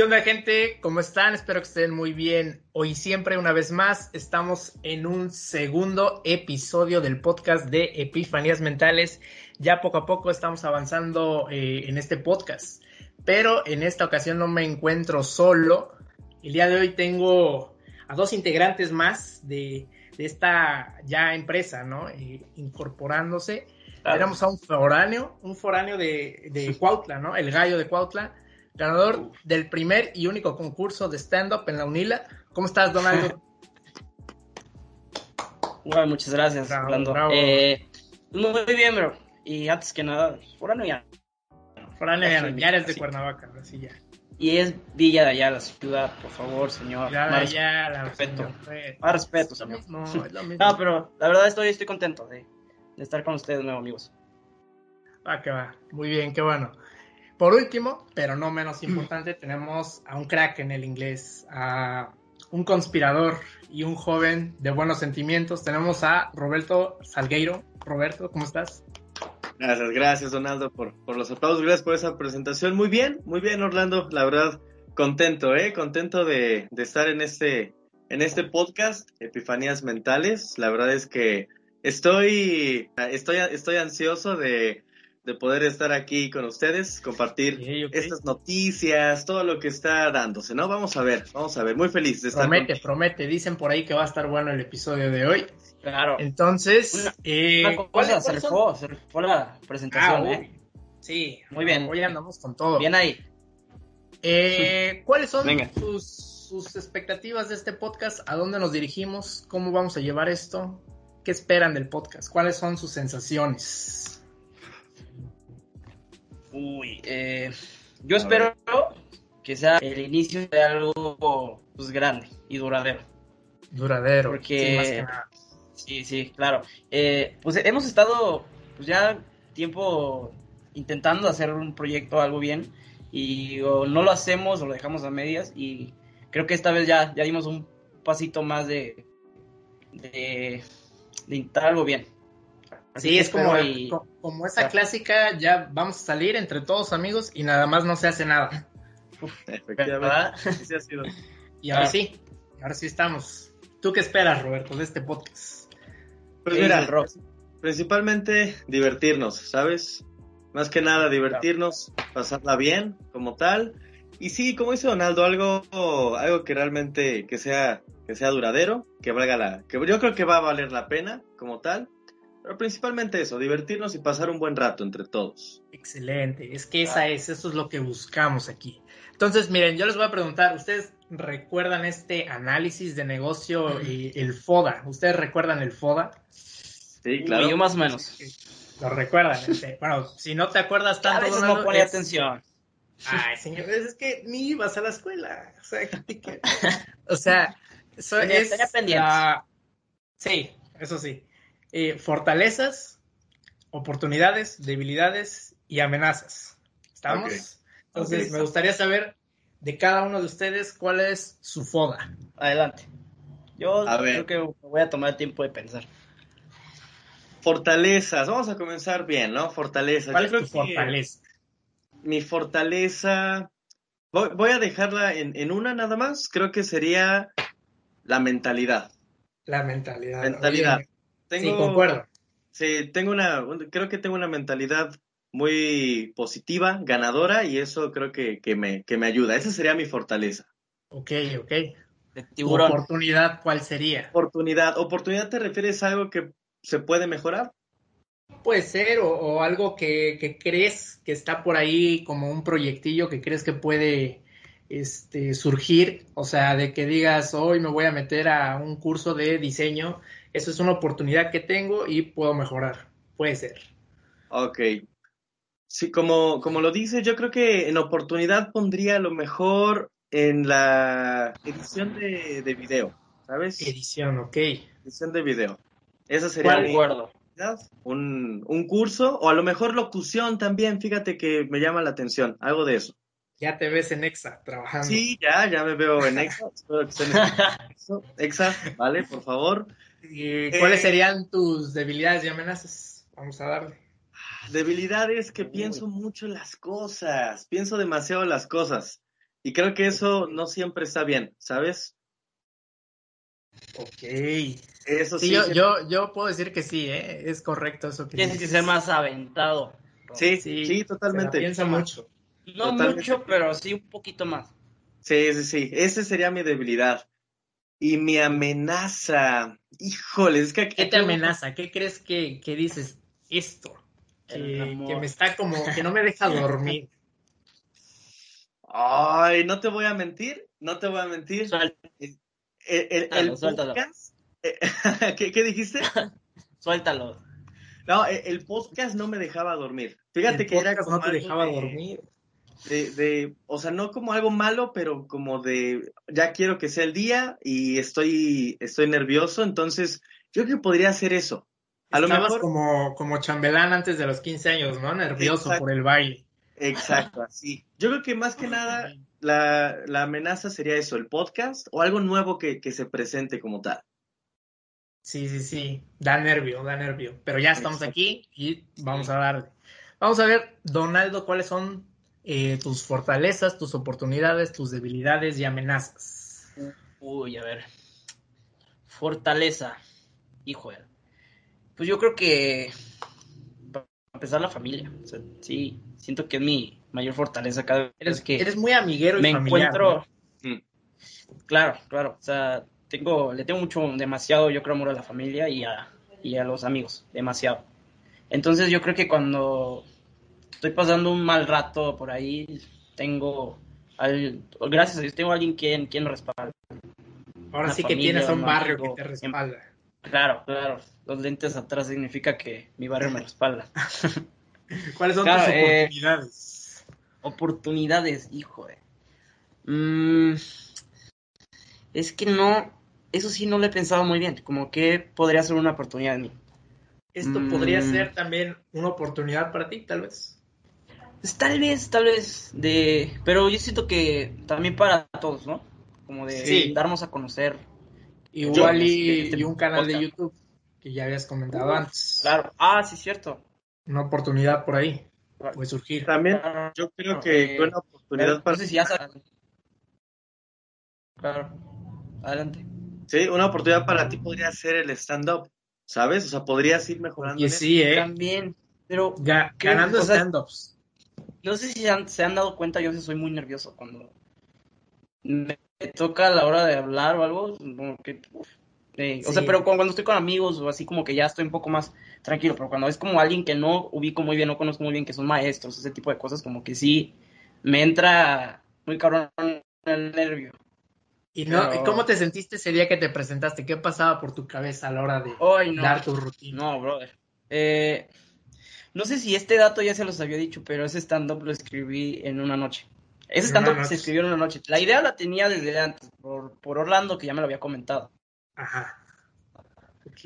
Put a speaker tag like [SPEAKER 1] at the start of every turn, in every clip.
[SPEAKER 1] ¿Qué onda gente? ¿Cómo están? Espero que estén muy bien. Hoy siempre, una vez más, estamos en un segundo episodio del podcast de Epifanías Mentales. Ya poco a poco estamos avanzando eh, en este podcast, pero en esta ocasión no me encuentro solo. El día de hoy tengo a dos integrantes más de, de esta ya empresa, ¿no? Eh, incorporándose. Tenemos a un foráneo, un foráneo de, de Cuautla, ¿no? El gallo de Cuautla ganador del primer y único concurso de stand-up en la UNILA. ¿Cómo estás, Donaldo?
[SPEAKER 2] Bueno, muchas gracias,
[SPEAKER 1] Bravo,
[SPEAKER 2] Orlando.
[SPEAKER 1] bravo.
[SPEAKER 2] Eh, muy bien, bro. Y antes que nada, foráneo ya.
[SPEAKER 1] Foráneo, ya, no, ya eres de
[SPEAKER 2] Sí.
[SPEAKER 1] Cuernavaca, ahora sí ya.
[SPEAKER 2] Y es Villa de allá, la ciudad, por favor, señor.
[SPEAKER 1] Ya,
[SPEAKER 2] más,
[SPEAKER 1] ya, la
[SPEAKER 2] respeto.
[SPEAKER 1] señor,
[SPEAKER 2] más respeto, señor.
[SPEAKER 1] mismo, es lo mismo.
[SPEAKER 2] No, pero la verdad estoy, estoy contento de, de estar con ustedes de nuevo, amigos.
[SPEAKER 1] Va que va. Muy bien, qué bueno. Por último, pero no menos importante, tenemos a un crack en el inglés, a un conspirador y un joven de buenos sentimientos. Tenemos a Roberto Salgueiro. Roberto, ¿cómo estás?
[SPEAKER 3] Gracias, gracias Donaldo por, los aplausos, gracias por esa presentación. Muy bien, muy bien Orlando, la verdad, contento, ¿eh? Contento de, de estar en este, en este podcast, Epifanías Mentales. La verdad es que estoy, estoy, estoy ansioso de, de poder estar aquí con ustedes, compartir estas noticias, todo lo que está dándose, ¿no? Vamos a ver, vamos a ver, muy feliz de estar
[SPEAKER 1] Promete,
[SPEAKER 3] con-
[SPEAKER 1] promete. Dicen por ahí que va a estar bueno el episodio de hoy.
[SPEAKER 2] Claro.
[SPEAKER 1] Entonces,
[SPEAKER 2] Una-
[SPEAKER 1] eh,
[SPEAKER 2] Una
[SPEAKER 1] ¿cuáles-
[SPEAKER 2] cosa, se rifó, se rifó la presentación,
[SPEAKER 1] Ah,
[SPEAKER 2] ¿eh?
[SPEAKER 1] Sí,
[SPEAKER 2] Muy bien.
[SPEAKER 1] Hoy andamos con todo.
[SPEAKER 2] Bien ahí.
[SPEAKER 1] Eh, ¿Cuáles son
[SPEAKER 2] Venga.
[SPEAKER 1] sus, sus expectativas de este podcast? ¿A dónde nos dirigimos? ¿Cómo vamos a llevar esto? ¿Qué esperan del podcast? ¿Cuáles son sus sensaciones?
[SPEAKER 2] Uy, eh, yo
[SPEAKER 3] A
[SPEAKER 2] espero que sea el inicio de algo pues, grande y duradero.
[SPEAKER 1] Duradero.
[SPEAKER 2] Porque-
[SPEAKER 1] sí, más que nada.
[SPEAKER 2] Sí, sí, claro. Eh, pues hemos estado pues ya tiempo intentando hacer un proyecto algo bien y o no lo hacemos o lo dejamos a medias y creo que esta vez ya, ya dimos un pasito más de, de, de intentar algo bien. Así
[SPEAKER 1] Sí, es como, co- como esa clásica, ya vamos a salir entre todos amigos y nada más no se hace nada.
[SPEAKER 3] Efectivamente, ha sido.
[SPEAKER 1] Y ahora
[SPEAKER 2] Ah.
[SPEAKER 1] sí, ahora sí estamos. ¿Tú qué esperas, Roberto, de este podcast?
[SPEAKER 3] Pues
[SPEAKER 2] ¿Qué dice
[SPEAKER 3] mira,
[SPEAKER 2] el rock?
[SPEAKER 3] Principalmente divertirnos, ¿sabes? Más que nada divertirnos, pasarla bien como tal. Y sí, como dice Donaldo, algo, algo que realmente que sea, que sea duradero, que valga la, que yo creo que va a valer la pena como tal. Pero principalmente eso, divertirnos y pasar un buen rato entre todos.
[SPEAKER 1] Excelente, es que esa es, eso es lo que buscamos aquí. Entonces, miren, yo les voy a preguntar, ¿ustedes recuerdan este análisis de negocio, eh, el FODA? ¿Ustedes recuerdan el FODA?
[SPEAKER 3] Sí,
[SPEAKER 2] Uy,
[SPEAKER 3] claro.
[SPEAKER 2] yo más o menos.
[SPEAKER 1] Lo recuerdan. este, bueno, si no te acuerdas
[SPEAKER 2] A
[SPEAKER 1] tanto,
[SPEAKER 2] veces no pone
[SPEAKER 1] es-
[SPEAKER 2] atención.
[SPEAKER 1] Ay, señores, es que ni ibas a la escuela. O sea, que- o sea, eso
[SPEAKER 2] Tenía-
[SPEAKER 1] es
[SPEAKER 2] tenía pendientes.
[SPEAKER 1] la- Sí, eso sí. Eh, fortalezas, oportunidades, debilidades y amenazas. ¿Estamos?
[SPEAKER 3] Ok.
[SPEAKER 1] Entonces, me gustaría saber de cada uno de ustedes cuál es su foda.
[SPEAKER 2] Adelante. Yo
[SPEAKER 3] A ver.
[SPEAKER 2] creo que voy a tomar tiempo de pensar.
[SPEAKER 3] Fortalezas, vamos a comenzar bien, ¿no? Fortalezas.
[SPEAKER 1] ¿Cuál
[SPEAKER 3] Yo
[SPEAKER 1] es tu fortaleza?
[SPEAKER 3] mi fortaleza, voy, voy a dejarla en, en una nada más, creo que sería la mentalidad.
[SPEAKER 1] La mentalidad.
[SPEAKER 3] Mentalidad.
[SPEAKER 1] Oye,
[SPEAKER 3] Tengo,
[SPEAKER 1] Sí, concuerdo.
[SPEAKER 3] Sí, tengo una, un- creo que tengo una mentalidad muy positiva, ganadora, y eso creo que, que me, que me ayuda. Esa sería mi fortaleza.
[SPEAKER 1] Ok, ok.
[SPEAKER 2] De
[SPEAKER 1] ¿Tu
[SPEAKER 2] tiburón.
[SPEAKER 1] oportunidad cuál sería?
[SPEAKER 3] Oportunidad. ¿Oportunidad te refieres a algo que se puede mejorar?
[SPEAKER 1] Puede ser, o, o algo que, que crees que está por ahí como un proyectillo que crees que puede este, surgir, o sea, de que digas, hoy me voy a meter a un curso de diseño, eso es una oportunidad que tengo y puedo mejorar. Puede ser.
[SPEAKER 3] Ok. Sí, como, como lo dices, yo creo que en oportunidad pondría lo mejor en la edición de, de video, ¿sabes?
[SPEAKER 1] Edición, ok.
[SPEAKER 3] Edición de video. Esa sería mi un, un curso, o a lo mejor locución también, fíjate que me llama la atención, algo de eso.
[SPEAKER 1] Ya te ves en Exa trabajando.
[SPEAKER 3] Sí, ya, ya me veo en Exa, espero que estén en. Exa, ¿vale? Por favor.
[SPEAKER 1] ¿Y ¿Cuáles
[SPEAKER 3] Eh,
[SPEAKER 1] serían tus debilidades y amenazas? Vamos a darle.
[SPEAKER 3] Debilidades que
[SPEAKER 2] Uy.
[SPEAKER 3] pienso mucho en las cosas, pienso demasiado en las cosas. Y creo que eso no siempre está bien, ¿sabes?
[SPEAKER 1] Ok.
[SPEAKER 3] Eso
[SPEAKER 1] sí.
[SPEAKER 3] sí.
[SPEAKER 1] yo, yo, yo puedo decir que sí, ¿eh? es correcto eso que
[SPEAKER 2] Tienes que ser más aventado.
[SPEAKER 3] Sí,
[SPEAKER 1] Sí,
[SPEAKER 3] sí, totalmente.
[SPEAKER 1] piensa mucho.
[SPEAKER 2] No
[SPEAKER 3] Totalmente.
[SPEAKER 2] mucho, pero sí un poquito más.
[SPEAKER 3] Sí, sí, sí. Esa sería mi debilidad. Y mi amenaza. Híjole, es que aquí-
[SPEAKER 1] ¿Qué te amenaza? ¿Qué crees que, que dices? Esto.
[SPEAKER 2] El
[SPEAKER 1] Que, me está como, que no me deja dormir.
[SPEAKER 3] Ay, no te voy a mentir, no te voy a mentir. El, el- el
[SPEAKER 2] Suéltalo, suéltalo.
[SPEAKER 3] podcast. eh, ¿Qué, qué dijiste?
[SPEAKER 2] Suéltalo.
[SPEAKER 3] No, el, el podcast no me dejaba dormir. Fíjate
[SPEAKER 1] El
[SPEAKER 3] que era como
[SPEAKER 1] no te dejaba
[SPEAKER 3] de-
[SPEAKER 1] dormir.
[SPEAKER 3] De, de- o sea, no como algo malo, pero como de, ya quiero que sea el día y estoy, estoy nervioso, entonces yo creo que podría hacer eso. A lo
[SPEAKER 1] Estabas
[SPEAKER 3] mejor,
[SPEAKER 1] como, como chambelán antes de los 15 años, ¿no? Nervioso
[SPEAKER 3] Exacto.
[SPEAKER 1] por el baile.
[SPEAKER 3] exacto, así. Yo creo que más que nada la, la amenaza sería eso, el podcast o algo nuevo que, que se presente como tal.
[SPEAKER 1] Sí, sí, sí. Da nervio, da nervio. Pero ya estamos
[SPEAKER 3] Exacto.
[SPEAKER 1] aquí y vamos a darle. Vamos a ver, Donaldo, cuáles son eh, tus fortalezas, tus oportunidades, tus debilidades y amenazas.
[SPEAKER 2] Uy, a ver. Fortaleza. Hijo. Pues yo creo que. Para empezar, la familia. O sea, sí, siento que es mi mayor fortaleza cada vez
[SPEAKER 1] Eres,
[SPEAKER 2] que
[SPEAKER 1] eres muy amiguero y
[SPEAKER 2] me
[SPEAKER 1] familiar,
[SPEAKER 2] encuentro.
[SPEAKER 3] ¿no? Mm.
[SPEAKER 2] Claro, claro. O sea, tengo, le tengo mucho, demasiado, yo creo, amor a la familia y a, y a los amigos. Demasiado. Entonces, yo creo que cuando estoy pasando un mal rato por ahí, tengo. Al, gracias a Dios, tengo a alguien quien, quien respalda.
[SPEAKER 1] Ahora
[SPEAKER 2] una
[SPEAKER 1] sí que
[SPEAKER 2] familia,
[SPEAKER 1] tienes un barrio
[SPEAKER 2] amigo,
[SPEAKER 1] que te respalda.
[SPEAKER 2] Claro, claro. Los lentes atrás significa que mi barrio me respalda.
[SPEAKER 1] ¿Cuáles son
[SPEAKER 2] Claro,
[SPEAKER 1] tus
[SPEAKER 2] eh,
[SPEAKER 1] oportunidades?
[SPEAKER 2] Oportunidades, hijo de. Mm, es que no. Eso sí no lo he pensado muy bien. Como que podría ser una oportunidad en mí.
[SPEAKER 1] Esto
[SPEAKER 2] mm.
[SPEAKER 1] podría ser también una oportunidad para ti, tal vez.
[SPEAKER 2] Pues tal vez, tal vez. de Pero yo siento que también para todos, ¿no? Como de
[SPEAKER 1] Sí.
[SPEAKER 2] darnos a conocer.
[SPEAKER 1] Igual
[SPEAKER 2] Yo-
[SPEAKER 1] y,
[SPEAKER 2] este
[SPEAKER 1] y un canal de. YouTube que ya habías comentado antes.
[SPEAKER 2] Claro. Ah, sí, cierto.
[SPEAKER 1] Una oportunidad por ahí puede surgir.
[SPEAKER 3] También
[SPEAKER 2] Claro.
[SPEAKER 3] yo creo
[SPEAKER 2] No,
[SPEAKER 3] que
[SPEAKER 2] eh,
[SPEAKER 3] una oportunidad
[SPEAKER 2] No
[SPEAKER 3] para,
[SPEAKER 2] sé si ya sabes. Claro. Adelante.
[SPEAKER 3] sí, una oportunidad para ti podría ser el stand-up, ¿sabes? O sea, podrías ir mejorando.
[SPEAKER 1] Y
[SPEAKER 3] eso.
[SPEAKER 1] ¿eh?
[SPEAKER 2] También. Pero
[SPEAKER 1] ganando
[SPEAKER 2] O sea,
[SPEAKER 1] stand-ups.
[SPEAKER 2] No sé si se han, se han dado cuenta, yo soy muy nervioso cuando me toca a la hora de hablar o algo, como que, uf, eh, o sea, pero cuando, cuando estoy con amigos o así como que ya estoy un poco más tranquilo, pero cuando es como alguien que no ubico muy bien, no conozco muy bien, que son maestros, ese tipo de cosas, como que sí me entra muy cabrón el nervio.
[SPEAKER 1] ¿Y, no,
[SPEAKER 2] pero-
[SPEAKER 1] ¿y cómo te sentiste ese día que te presentaste? ¿Qué pasaba por tu cabeza a la hora de
[SPEAKER 2] Ay, no.
[SPEAKER 1] dar tu rutina?
[SPEAKER 2] No, brother. Eh, no sé si este dato ya se los había dicho, pero ese stand-up lo escribí en una noche. Ese stand-up se escribió en una noche. La idea la tenía desde antes, por, por Orlando, que ya me lo había comentado.
[SPEAKER 1] Ajá. Ok.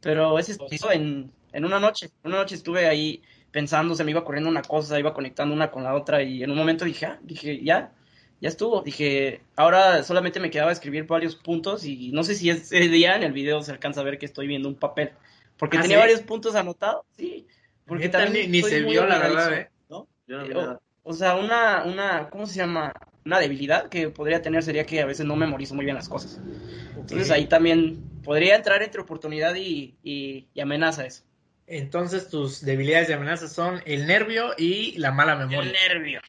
[SPEAKER 2] Pero ese se hizo en, en una noche. Una noche estuve ahí pensando, se me iba corriendo una cosa, iba conectando una con la otra, y en un momento dije, ah, dije, ya, ya estuvo. Dije, ahora solamente me quedaba escribir varios puntos, y no sé si ese día en el video se alcanza a ver que estoy viendo un papel. Porque
[SPEAKER 1] ¿Ah,
[SPEAKER 2] tenía
[SPEAKER 1] sí?
[SPEAKER 2] varios puntos anotados, sí. Porque también
[SPEAKER 1] ni, ni
[SPEAKER 2] soy
[SPEAKER 1] se
[SPEAKER 2] muy
[SPEAKER 1] vio, la verdad, ¿eh?
[SPEAKER 3] ¿No? Yo no vi
[SPEAKER 2] Eh,
[SPEAKER 3] nada.
[SPEAKER 2] O, o sea, una, una, ¿cómo se llama? Una debilidad que podría tener sería que a veces no memorizo muy bien las cosas. Entonces
[SPEAKER 1] Ok.
[SPEAKER 2] ahí también podría entrar entre oportunidad y, y, y amenaza eso.
[SPEAKER 1] Entonces tus debilidades y amenazas son el nervio y la mala memoria.
[SPEAKER 2] El nervio.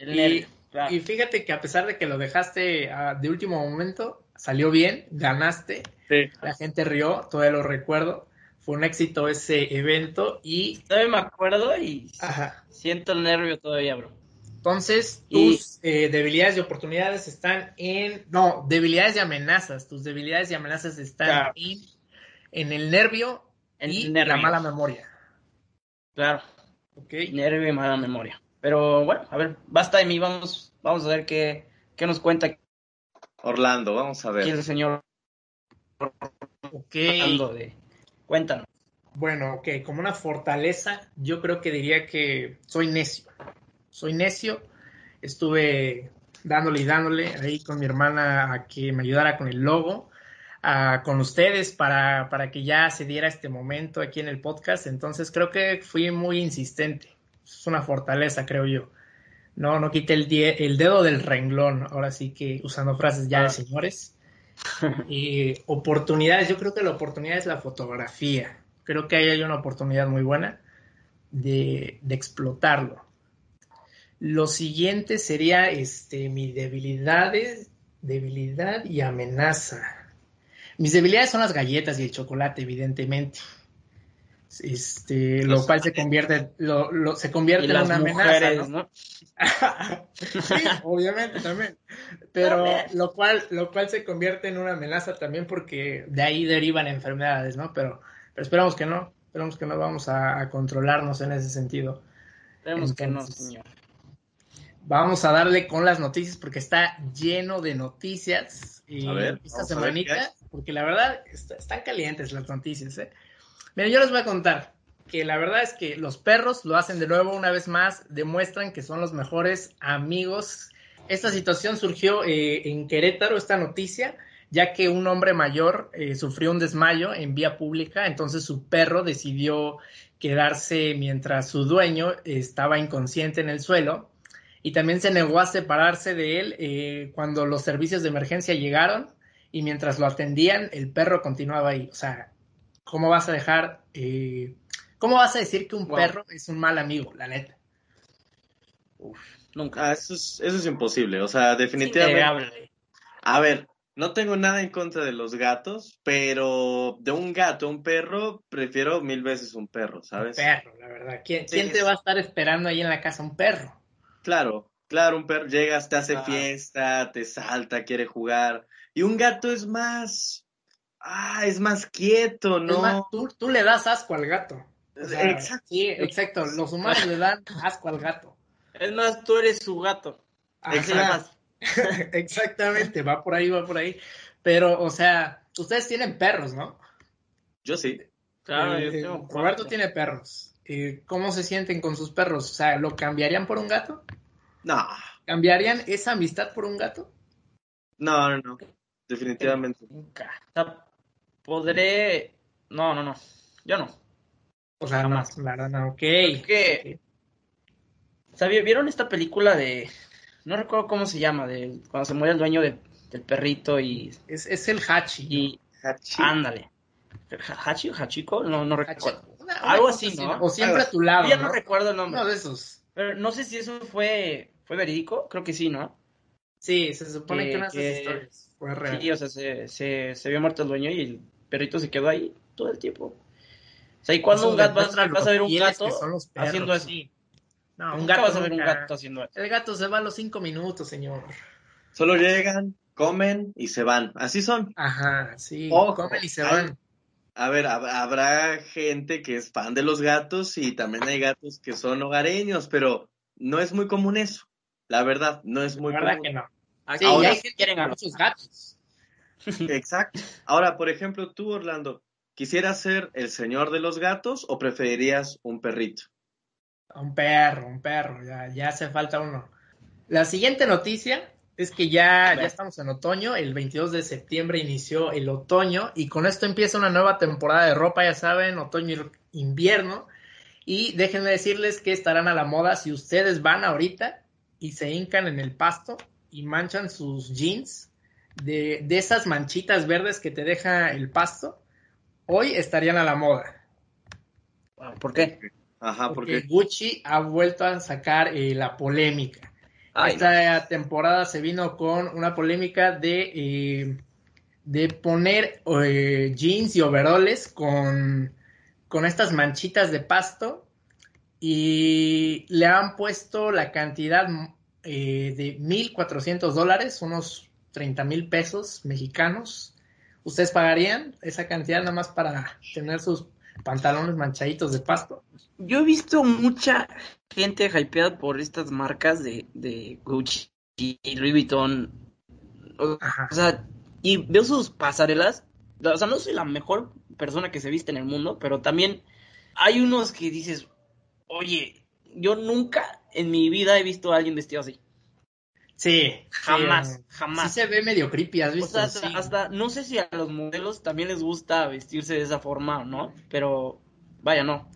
[SPEAKER 2] El
[SPEAKER 1] Y-
[SPEAKER 2] nervio. claro.
[SPEAKER 1] Y fíjate que a pesar de que lo dejaste ah, de último momento, salió bien, ganaste,
[SPEAKER 3] Sí.
[SPEAKER 1] la gente rió, todavía lo recuerdo. Fue un éxito ese evento y
[SPEAKER 2] Todavía me acuerdo y
[SPEAKER 1] ajá.
[SPEAKER 2] siento el nervio todavía, bro.
[SPEAKER 1] Entonces,
[SPEAKER 2] Y-
[SPEAKER 1] tus eh, debilidades y oportunidades están en. No, debilidades y amenazas. Tus debilidades y amenazas están
[SPEAKER 2] Claro.
[SPEAKER 1] en, en el nervio
[SPEAKER 2] En
[SPEAKER 1] y
[SPEAKER 2] el nervio.
[SPEAKER 1] la mala memoria.
[SPEAKER 2] Claro,
[SPEAKER 1] ¿Ok?
[SPEAKER 2] nervio y mala memoria. Pero bueno, a ver, basta de mí, vamos, vamos a ver qué, qué nos cuenta
[SPEAKER 3] Orlando, vamos a ver.
[SPEAKER 2] el señor
[SPEAKER 1] Ok.
[SPEAKER 2] Orlando de... Cuéntanos.
[SPEAKER 1] Bueno, ok. Como una fortaleza, yo creo que diría que soy necio. Soy necio. Estuve dándole y dándole ahí con mi hermana a que me ayudara con el logo. ah, con ustedes para, para que ya se diera este momento aquí en el podcast. Entonces creo que fui muy insistente. Es una fortaleza, creo yo. No, no quite el, el dedo del renglón, ahora sí que usando frases ya de ah. señores. y oportunidades, yo creo que la oportunidad es la fotografía. Creo que ahí hay una oportunidad muy buena de, de explotarlo. Lo siguiente sería este, mi debilidades, debilidad y amenaza. Mis debilidades son las galletas y el chocolate, evidentemente. Este, lo cual se convierte, lo, lo, se convierte en una amenaza, ¿no? sí, obviamente también. Pero lo cual, lo cual se convierte en una amenaza también porque de ahí derivan enfermedades, ¿no? Pero, pero esperamos que no, esperamos que no vamos a, controlarnos en ese sentido.
[SPEAKER 2] Esperemos que no, señor.
[SPEAKER 1] Vamos a darle con las noticias porque está lleno de noticias y esta semanita, porque la verdad están calientes las noticias, ¿eh? Miren, yo les voy a contar que la verdad es que los perros lo hacen de nuevo una vez más, demuestran que son los mejores amigos. Esta situación surgió eh, en Querétaro, esta noticia, ya que un hombre mayor eh, sufrió un desmayo en vía pública, entonces su perro decidió quedarse mientras su dueño estaba inconsciente en el suelo y también se negó a separarse de él eh, cuando los servicios de emergencia llegaron y mientras lo atendían el perro continuaba ahí. O sea, ¿cómo vas a dejar, eh, cómo vas a decir que un perro es un mal amigo, la neta?
[SPEAKER 3] Uf, nunca. Ah, eso, es, eso es imposible, o sea, definitivamente. A ver, no tengo nada en contra de los gatos, pero de un gato a un perro, prefiero mil veces un perro, ¿sabes?
[SPEAKER 1] Un perro, la verdad. ¿Quién, te va a estar esperando ahí en la casa? Un perro.
[SPEAKER 3] Claro, claro, un perro llegas, te hace fiesta, te salta, quiere jugar. Y un gato es más, ah, es más quieto, ¿no?
[SPEAKER 1] tú, le das asco al gato. exacto. Sí, exacto. Los humanos le dan asco al gato.
[SPEAKER 2] Es más, tú eres su gato.
[SPEAKER 1] Exactamente, va por ahí, va por ahí. Pero, o sea, ustedes tienen perros, ¿no?
[SPEAKER 3] Yo sí.
[SPEAKER 1] Claro, yo eh, tengo Roberto tiene perros. Eh, ¿Cómo se sienten con sus perros? O sea, ¿lo cambiarían por un gato?
[SPEAKER 3] No.
[SPEAKER 1] ¿Cambiarían esa amistad por un gato?
[SPEAKER 3] No, no, no. Definitivamente. Nunca
[SPEAKER 2] podré. No, no, no. Yo no.
[SPEAKER 1] O sea, jamás. La verdad, no. Ok.
[SPEAKER 2] ¿Vieron esta película de. No recuerdo cómo se llama, de cuando se muere el dueño del perrito y.
[SPEAKER 1] Es, es el Hachi.
[SPEAKER 2] Y. Ándale. ¿Hachi o Hachiko? No, no recuerdo. Algo así, ¿no?
[SPEAKER 1] O siempre a tu lado.
[SPEAKER 2] Ya no, recuerdo el nombre.
[SPEAKER 1] Uno de esos.
[SPEAKER 2] Pero no sé si eso fue, fue verídico. Creo que sí, ¿no?
[SPEAKER 1] Sí, se supone que, una de esas historias fue real.
[SPEAKER 2] Sí, o sea, se, se, se vio muerto el dueño y el perrito se quedó ahí todo el tiempo. O sea, ¿y cuando un gato vas, a ver un gato haciendo así? No, un gato vas a ver un gato haciendo eso.
[SPEAKER 1] El gato se va a los cinco minutos, señor.
[SPEAKER 3] Solo llegan, comen y se van. Así son.
[SPEAKER 1] Ajá, sí. comen y se van.
[SPEAKER 3] A ver, habrá gente que es fan de los gatos y también hay gatos que son hogareños, pero no es muy común eso. La verdad, no es muy
[SPEAKER 1] la
[SPEAKER 3] verdad
[SPEAKER 1] que no. Sí, Ahora, hay que quieren a los gatos.
[SPEAKER 3] Exacto. Ahora, por ejemplo, tú, Orlando, ¿quisieras ser el señor de los gatos o preferirías un perrito?
[SPEAKER 1] Un perro, un perro, ya, ya hace falta uno. La siguiente noticia es que ya, ya estamos en otoño, el 22 de septiembre inició el otoño y con esto empieza una nueva temporada de ropa, ya saben, otoño invierno. Y déjenme decirles que estarán a la moda si ustedes van ahorita y se hincan en el pasto y manchan sus jeans de, esas manchitas verdes que te deja el pasto, hoy estarían a la moda.
[SPEAKER 2] ¿Por qué?
[SPEAKER 3] Ajá,
[SPEAKER 1] porque Gucci ha vuelto a sacar eh, la polémica. Esta temporada se vino con una polémica de, eh, de poner eh, jeans y overoles con, con estas manchitas de pasto y le han puesto la cantidad de 1.400 dólares, unos 30 mil pesos mexicanos. ¿Ustedes pagarían esa cantidad nada más para tener sus pantalones manchaditos de pasto?
[SPEAKER 2] Yo he visto mucha gente hypeada por estas marcas de, de Gucci y Louis Vuitton. O, sea, y veo sus pasarelas. O sea, no soy la mejor persona que se viste en el mundo, pero también hay unos que dices, oye, yo nunca en mi vida he visto a alguien vestido así.
[SPEAKER 1] Sí,
[SPEAKER 2] jamás, jamás.
[SPEAKER 1] Sí se ve medio creepy, ¿has visto?
[SPEAKER 2] O sea, hasta, no sé si a los modelos también les gusta vestirse de esa forma o no, pero vaya, no.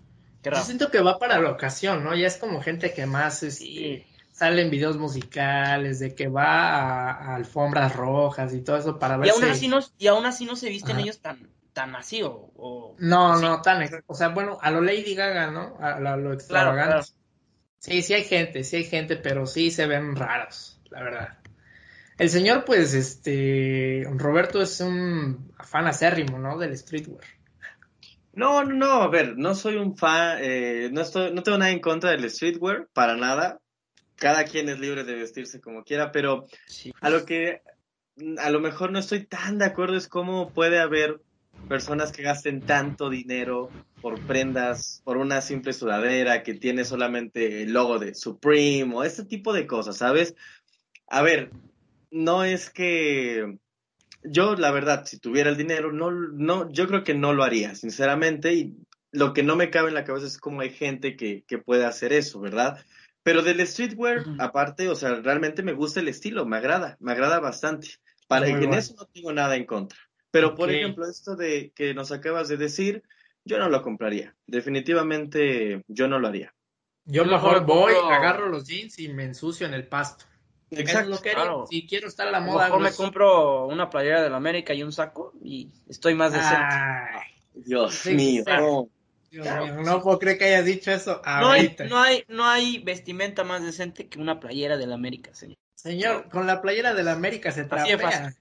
[SPEAKER 1] Yo siento que va para la ocasión, ¿no? Ya es como gente que más, este, salen videos musicales, de que va a, alfombras rojas y todo eso para ver
[SPEAKER 2] y aún así no Y aún así no se visten ellos tan, tan así o...
[SPEAKER 1] no, no, tan... O sea, bueno, a lo Lady Gaga, ¿no? A, lo extravagante. Sí, sí hay gente, sí hay gente, pero sí se ven raros, la verdad. El señor, pues, este, Roberto es un fan acérrimo, ¿no? Del streetwear.
[SPEAKER 3] No, no, no, a ver, no soy un fan, eh, no, estoy, no tengo nada en contra del streetwear, para nada. Cada quien es libre de vestirse como quiera, pero a lo que a lo mejor no estoy tan de acuerdo es cómo puede haber personas que gasten tanto dinero por prendas, por una simple sudadera que tiene solamente el logo de Supreme o este tipo de cosas, ¿sabes? A ver, no es que yo, la verdad, si tuviera el dinero, no, no, yo creo que no lo haría, sinceramente, y lo que no me cabe en la cabeza es cómo hay gente que, que puede hacer eso, ¿verdad? Pero del streetwear, aparte, o sea, realmente me gusta el estilo, me agrada, me agrada bastante. Para que en eso no tengo nada en contra. Pero, por ejemplo, esto de que nos acabas de decir, yo no lo compraría. Definitivamente yo no lo haría.
[SPEAKER 1] Yo mejor voy, agarro los jeans y me ensucio en el pasto. Exacto. Claro. Si quiero estar a la moda.
[SPEAKER 2] Mejor me pues compro una playera de la América y un saco y estoy más decente.
[SPEAKER 3] Dios mío.
[SPEAKER 1] No. puedo creer que hayas dicho eso
[SPEAKER 2] No hay, no hay, no hay vestimenta más decente que una playera de la América, señor.
[SPEAKER 1] Señor, con la playera de la América se trapea.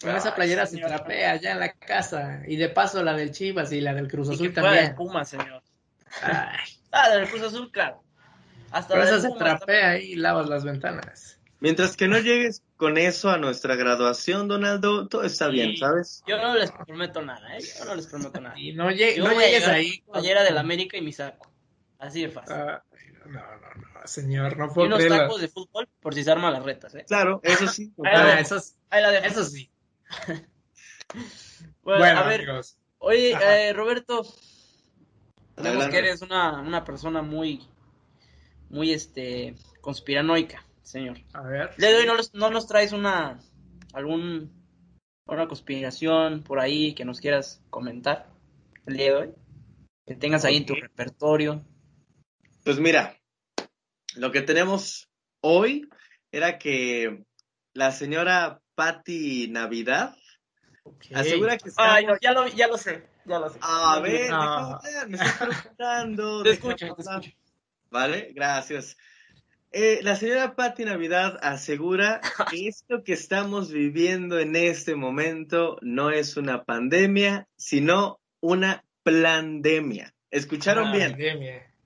[SPEAKER 1] Con esa playera se trapea allá en la casa. Y de paso la del Chivas y la del Cruz Azul también.
[SPEAKER 2] Puma, señor. Ah, del Cruz Azul, claro.
[SPEAKER 1] Hasta Pero esa se trapea y lavas las ventanas.
[SPEAKER 3] Mientras que no llegues con eso a nuestra graduación, Donaldo, todo está bien, ¿sabes?
[SPEAKER 2] Yo no les prometo nada, ¿eh? Yo no les prometo nada.
[SPEAKER 1] Y no, llegues ahí.
[SPEAKER 2] Playera del América y mi saco. Así de fácil.
[SPEAKER 1] No, no, no, señor, no puedo
[SPEAKER 2] Y unos tacos de fútbol por si se arman las retas, ¿eh?
[SPEAKER 3] Claro, eso sí.
[SPEAKER 1] ah, eso,
[SPEAKER 2] ahí la dejo.
[SPEAKER 1] eso sí.
[SPEAKER 2] bueno, a ver, oye, eh, Roberto, sabemos que eres una, una persona muy, muy, este, conspiranoica, señor.
[SPEAKER 1] A ver.
[SPEAKER 2] Le doy, no, no nos traes una, algún, una conspiración por ahí que nos quieras comentar el día de hoy, que tengas ahí en tu repertorio.
[SPEAKER 3] Pues mira, lo que tenemos hoy era que la señora Patti Navidad. Asegura que
[SPEAKER 2] está. Ay, no, ya lo, ya lo sé, ya lo sé.
[SPEAKER 3] A ver, me estoy preguntando.
[SPEAKER 2] te escucho, te escucho.
[SPEAKER 3] Vale, gracias. Eh, la señora Patti Navidad asegura que esto que estamos viviendo en este momento no es una pandemia, sino una plandemia. ¿Escucharon bien?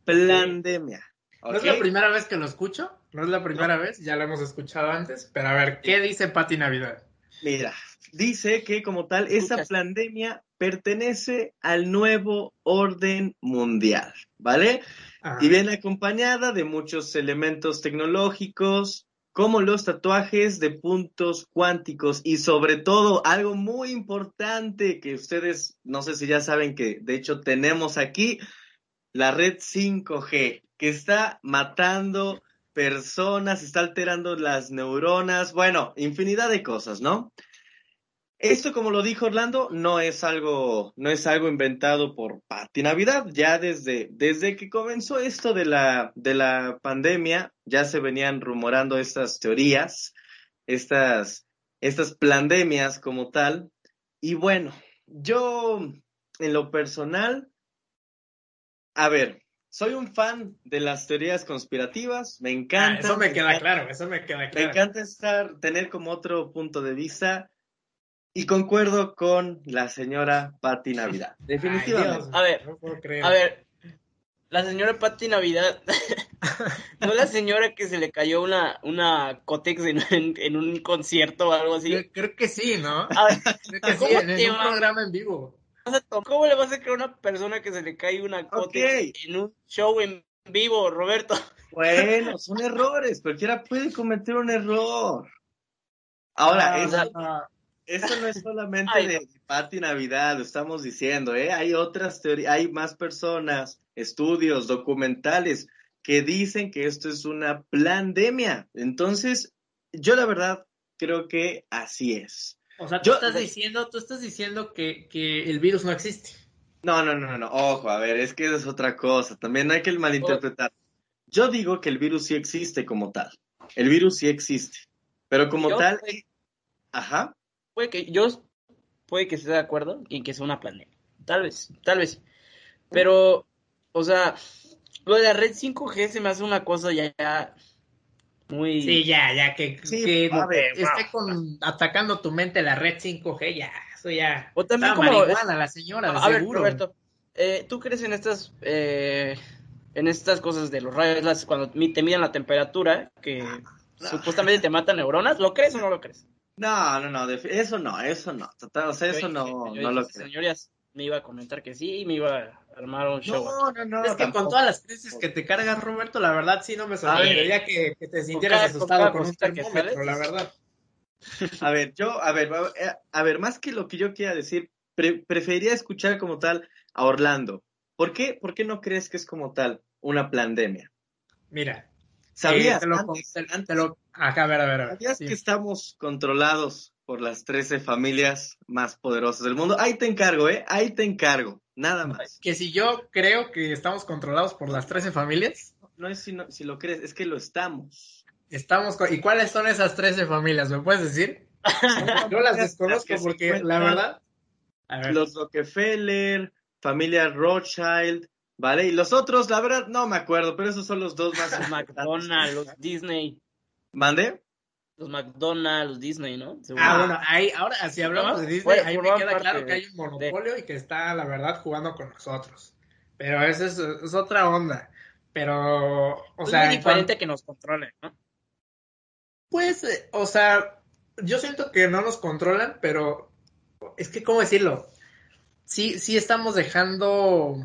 [SPEAKER 3] Plandemia.
[SPEAKER 1] ¿No es la primera vez que lo escucho? No es la primera vez, ya lo hemos escuchado antes, pero a ver, ¿qué dice Pati Navidad?
[SPEAKER 3] Mira, dice que como tal, esa pandemia pertenece al nuevo orden mundial, ¿vale? Y viene acompañada de muchos elementos tecnológicos, como los tatuajes de puntos cuánticos y sobre todo algo muy importante que ustedes, no sé si ya saben que de hecho tenemos aquí, la red 5G, que está matando personas, está alterando las neuronas, bueno, infinidad de cosas, ¿no? Esto, como lo dijo Orlando, no es algo, no es algo inventado por Pati Navidad. Ya desde, desde que comenzó esto de la, de la pandemia, ya se venían rumorando estas teorías, estas, estas pandemias como tal. Y bueno, yo, en lo personal, a ver, soy un fan de las teorías conspirativas, me encanta.
[SPEAKER 1] eso me queda claro, eso me queda claro.
[SPEAKER 3] Me encanta estar, tener como otro punto de vista y concuerdo con la señora Patti Navidad. Definitivamente.
[SPEAKER 2] a ver, a ver, la señora Patti Navidad, no la señora que se le cayó una, una cótex en, un concierto o algo así.
[SPEAKER 1] Creo, que sí, ¿no? A ver, creo que sí, en un programa en vivo.
[SPEAKER 2] ¿Cómo le vas a creer a una persona que se le cae una cótex en un show en vivo, Roberto?
[SPEAKER 3] Bueno, son errores, cualquiera puede cometer un error. Ahora, ah, eso, no es solamente de Pati Navidad, lo estamos diciendo, ¿eh? Hay otras teorías, hay más personas, estudios, documentales que dicen que esto es una pandemia. Entonces, yo la verdad creo que así es.
[SPEAKER 1] O sea, tú estás diciendo, tú estás diciendo que, que, el virus no existe.
[SPEAKER 3] No, no, no, no, ojo, a ver, es que es otra cosa, también hay que malinterpretar. yo digo que el virus sí existe como tal. El virus sí existe. Pero como
[SPEAKER 2] Yo,
[SPEAKER 3] tal,
[SPEAKER 2] pues,
[SPEAKER 3] ajá.
[SPEAKER 2] Puede que yo puede que esté de acuerdo en que sea una pandemia. Tal vez, tal vez. Pero, o sea, lo de la red 5G se me hace una cosa ya, ya muy...
[SPEAKER 1] Sí, ya, ya, que,
[SPEAKER 3] Sí,
[SPEAKER 1] que
[SPEAKER 3] a ver,
[SPEAKER 1] esté con, atacando tu mente la red 5G, ya, eso ya.
[SPEAKER 2] O también como-
[SPEAKER 1] marihuana la señora, de
[SPEAKER 2] A ver,
[SPEAKER 1] seguro.
[SPEAKER 2] Roberto, eh, ¿tú crees en estas eh, en estas cosas de los rayos láser cuando te miden la temperatura que
[SPEAKER 3] no.
[SPEAKER 2] supuestamente te matan neuronas? ¿Lo crees o no lo crees?
[SPEAKER 3] No, no, no, eso no, eso no. Total, o sea, eso
[SPEAKER 2] Yo
[SPEAKER 3] no,
[SPEAKER 2] dije-
[SPEAKER 3] no lo
[SPEAKER 2] "Sí,
[SPEAKER 3] creo.
[SPEAKER 2] Señorías, me iba a comentar que sí y me iba a armar un show.
[SPEAKER 3] No, no, no.
[SPEAKER 1] es que con todas las crisis que te cargas, Roberto, la verdad sí no me sorprendería que, que te sintieras asustado con, un
[SPEAKER 2] que
[SPEAKER 1] termómetro,
[SPEAKER 2] sales.
[SPEAKER 1] la verdad.
[SPEAKER 3] A ver, yo, a ver, va- eh, a ver, más que lo que yo quiera decir, pre- preferiría escuchar como tal a Orlando. ¿Por qué, ¿Por qué no crees que es como tal una pandemia?
[SPEAKER 1] Mira,
[SPEAKER 3] ¿Sabías?
[SPEAKER 1] eh, lo,
[SPEAKER 3] antes-
[SPEAKER 1] te-
[SPEAKER 3] antes-
[SPEAKER 1] te lo- acá, a ver, a ver, a ver.
[SPEAKER 3] ¿Sabías
[SPEAKER 1] Sí.
[SPEAKER 3] que estamos controlados por las 13 familias más poderosas del mundo? Ahí te encargo, ¿eh? Ahí te encargo. Nada más.
[SPEAKER 1] Que si yo creo que estamos controlados por las 13 familias,
[SPEAKER 3] No es si, no- si lo crees, es que lo estamos.
[SPEAKER 1] estamos con... ¿Y cuáles son esas 13 familias? ¿Me puedes decir? Yo las desconozco porque la verdad... A ver,
[SPEAKER 3] Los Rockefeller, familia Rothschild, ¿vale? Y los otros, la verdad, no me acuerdo, pero esos son los dos más
[SPEAKER 2] Los McDonald's, los Disney,
[SPEAKER 3] ¿Mande?
[SPEAKER 2] los McDonald's, los Disney, ¿no? Seguro.
[SPEAKER 1] Ah, bueno, ahí, ahora si hablamos de Disney,
[SPEAKER 2] Bueno,
[SPEAKER 1] ahí me queda claro que hay un monopolio y que está, la verdad, jugando con nosotros. Pero eso es, es otra onda. Pero, o
[SPEAKER 2] es
[SPEAKER 1] sea, cuan-
[SPEAKER 2] diferente que nos controlen, ¿no?
[SPEAKER 1] pues, eh, o sea, yo siento que no nos controlan, pero es que, ¿cómo decirlo? Sí, sí estamos dejando,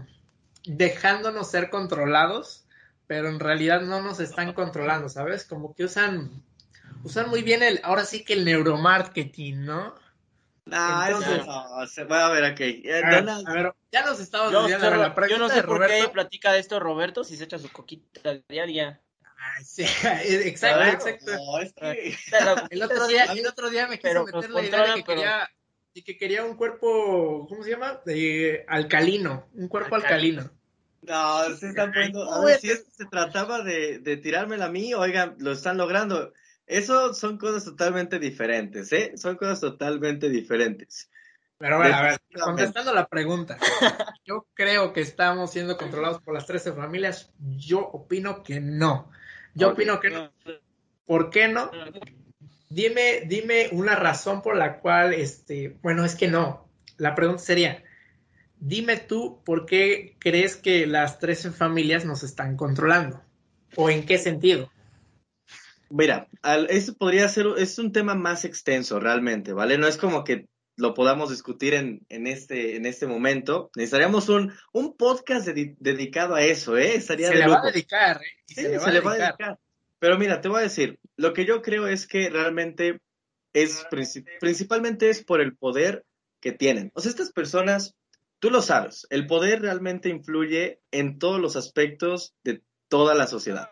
[SPEAKER 1] dejándonos ser controlados, pero en realidad no nos están controlando, ¿sabes? Como que usan, usan muy bien el, ahora sí que el neuromarketing, ¿no?
[SPEAKER 3] No,
[SPEAKER 1] Entonces-
[SPEAKER 3] eso no. Se va a ver aquí. Eh,
[SPEAKER 1] A a ver, ya nos estamos
[SPEAKER 2] Yo, sé-
[SPEAKER 1] la
[SPEAKER 2] yo no sé
[SPEAKER 1] de
[SPEAKER 2] por
[SPEAKER 1] Roberto.
[SPEAKER 2] qué platica de esto Roberto si se echa su coquita diaria.
[SPEAKER 1] Ay, sí, exacto,
[SPEAKER 3] Claro,
[SPEAKER 1] exacto.
[SPEAKER 3] no, es que-
[SPEAKER 2] Pero,
[SPEAKER 1] El otro día, el otro día me quiso
[SPEAKER 2] Pero
[SPEAKER 1] meter la idea de que quería, y que quería un cuerpo, ¿cómo se llama? De alcalino, un cuerpo
[SPEAKER 2] Alcalino.
[SPEAKER 1] alcalino.
[SPEAKER 3] No, se están poniendo. A ver, si esto se trataba de, de tirármela a mí, oigan, lo están logrando. Eso son cosas totalmente diferentes, ¿eh? Son cosas totalmente diferentes.
[SPEAKER 1] Pero bueno, a ver, contestando la pregunta, yo creo que estamos siendo controlados por las 13 familias. Yo opino que no. Yo opino que no. ¿Por qué no? Dime, dime una razón por la cual, este, bueno, es que no. La pregunta sería, dime tú por qué crees que las 13 familias nos están controlando. ¿O en qué sentido?
[SPEAKER 3] Mira, al- eso podría ser, es un tema más extenso realmente, ¿vale? No es como que lo podamos discutir en, en este, en este momento. Necesitaríamos un, un podcast dedi- dedicado a eso, ¿eh? Estaría
[SPEAKER 1] Se
[SPEAKER 3] de
[SPEAKER 1] le va a
[SPEAKER 3] lujo.
[SPEAKER 1] dedicar, ¿eh?
[SPEAKER 3] Sí,
[SPEAKER 1] se le va a dedicar.
[SPEAKER 3] Pero mira, te voy a decir, lo que yo creo es que realmente es princi- principalmente es por el poder que tienen. O sea, estas personas, tú lo sabes, el poder realmente influye en todos los aspectos de toda la sociedad,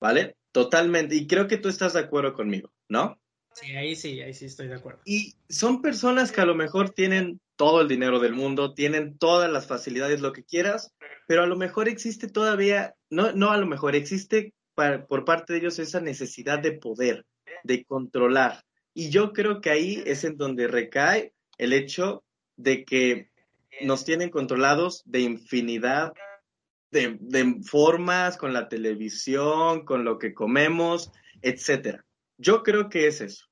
[SPEAKER 3] ¿vale? Totalmente. Y creo que tú estás de acuerdo conmigo, ¿no?
[SPEAKER 1] Sí, ahí sí, ahí sí estoy de acuerdo.
[SPEAKER 3] Y son personas que a lo mejor tienen todo el dinero del mundo, tienen todas las facilidades, lo que quieras, pero a lo mejor existe todavía, no, no a lo mejor, existe por parte de ellos esa necesidad de poder, de controlar. Y yo creo que ahí es en donde recae el hecho de que nos tienen controlados de infinidad de, de formas, con la televisión, con lo que comemos, etcétera. Yo creo que es eso.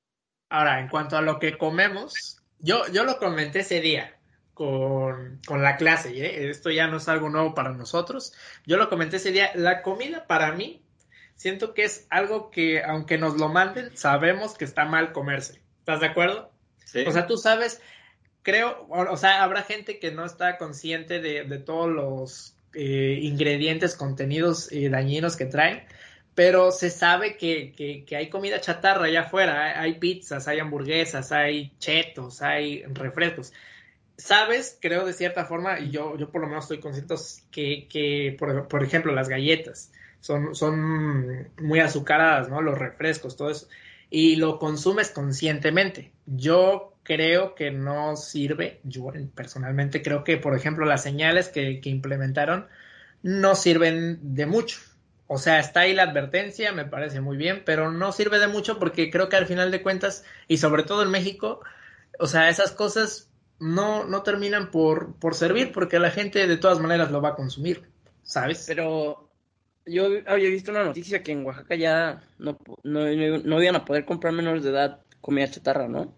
[SPEAKER 1] Ahora, en cuanto a lo que comemos, yo, yo lo comenté ese día con, con la clase, ¿eh? esto ya no es algo nuevo para nosotros. Yo lo comenté ese día, la comida para mí, siento que es algo que aunque nos lo manden, sabemos que está mal comerse. ¿Estás de acuerdo?
[SPEAKER 3] ¿sí?
[SPEAKER 1] O sea, tú sabes, creo, o, o sea, habrá gente que no está consciente de, de todos los eh, ingredientes, contenidos eh, dañinos que traen, pero se sabe que, que, que hay comida chatarra allá afuera, hay, hay pizzas, hay hamburguesas, hay chetos, hay refrescos. Sabes, creo de cierta forma, y yo, yo por lo menos estoy consciente que, que por, por ejemplo, las galletas son, son muy azucaradas, ¿no? Los refrescos, todo eso y lo consumes conscientemente. Yo creo que no sirve, yo personalmente creo que, por ejemplo, las señales que, que implementaron no sirven de mucho. o sea, está ahí la advertencia, me parece muy bien, pero no sirve de mucho porque creo que al final de cuentas, y sobre todo en México, o sea, esas cosas no, no terminan por, por servir porque la gente de todas maneras lo va a consumir, ¿sabes?
[SPEAKER 2] Pero yo había visto una noticia que en Oaxaca ya no, no, no iban a poder comprar menores de edad comida chatarra, ¿no?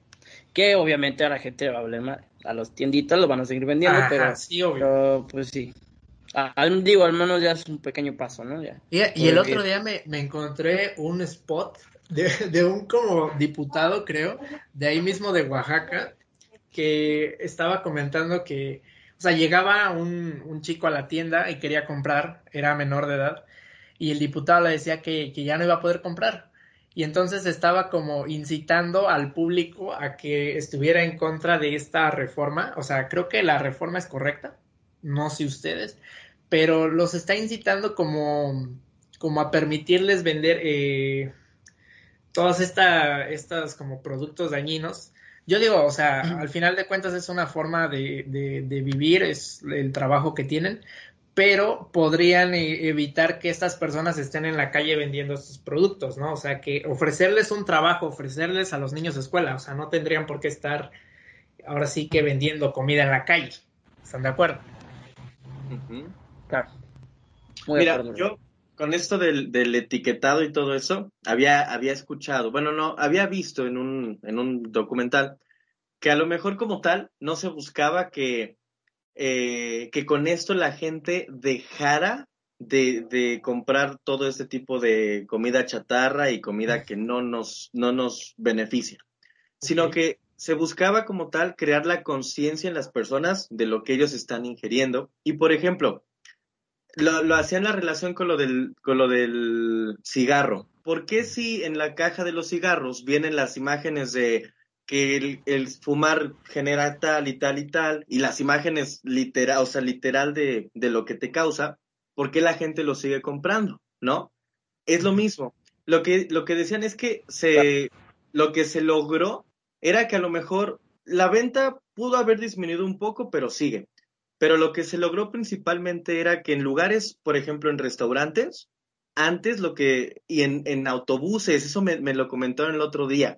[SPEAKER 2] Que obviamente a la gente va a hablar A los tienditas lo van a seguir vendiendo, pero,
[SPEAKER 1] sí, obvio.
[SPEAKER 2] pero pues sí. Ah, digo, al menos ya es un pequeño paso, ¿no? Ya.
[SPEAKER 1] Y, y el otro día me, me encontré un spot de, de, un como diputado, creo, de ahí mismo de Oaxaca, que estaba comentando que, o sea, llegaba un, un chico a la tienda y quería comprar, era menor de edad, y el diputado le decía que, que ya no iba a poder comprar. Y entonces estaba como incitando al público a que estuviera en contra de esta reforma. O sea, creo que la reforma es correcta, no sé ustedes, pero los está incitando como, como a permitirles vender eh, todas esta, estas como productos dañinos. Yo digo, o sea, al final de cuentas es una forma de, de, de vivir, es el trabajo que tienen, pero podrían eh, evitar que estas personas estén en la calle vendiendo estos productos, ¿no? O sea, que ofrecerles un trabajo, ofrecerles a los niños de escuela, o sea, no tendrían por qué estar ahora sí que vendiendo comida en la calle. ¿Están de acuerdo?
[SPEAKER 3] Claro. Mira, yo con esto del, del, etiquetado y todo eso, había, había escuchado, bueno, no, había visto en un, en un documental que a lo mejor como tal no se buscaba que, eh, que con esto la gente dejara de, de, comprar todo este tipo de comida chatarra y comida que no nos, no nos beneficia, sino que se buscaba como tal crear la conciencia en las personas de lo que ellos están ingiriendo. Y por ejemplo, lo, lo hacían la relación con lo, del, con lo del cigarro. ¿Por qué si en la caja de los cigarros vienen las imágenes de que el, fumar genera tal y tal y tal, y las imágenes literal, o sea, literal de, de lo que te causa, ¿por qué la gente lo sigue comprando? ¿No? Es lo mismo. Lo que, lo que decían es que se, lo que se logró era que a lo mejor la venta pudo haber disminuido un poco, pero sigue. Pero lo que se logró principalmente era que en lugares, por ejemplo, en restaurantes, antes lo que, y en, en autobuses, eso me, me, lo comentaron el otro día,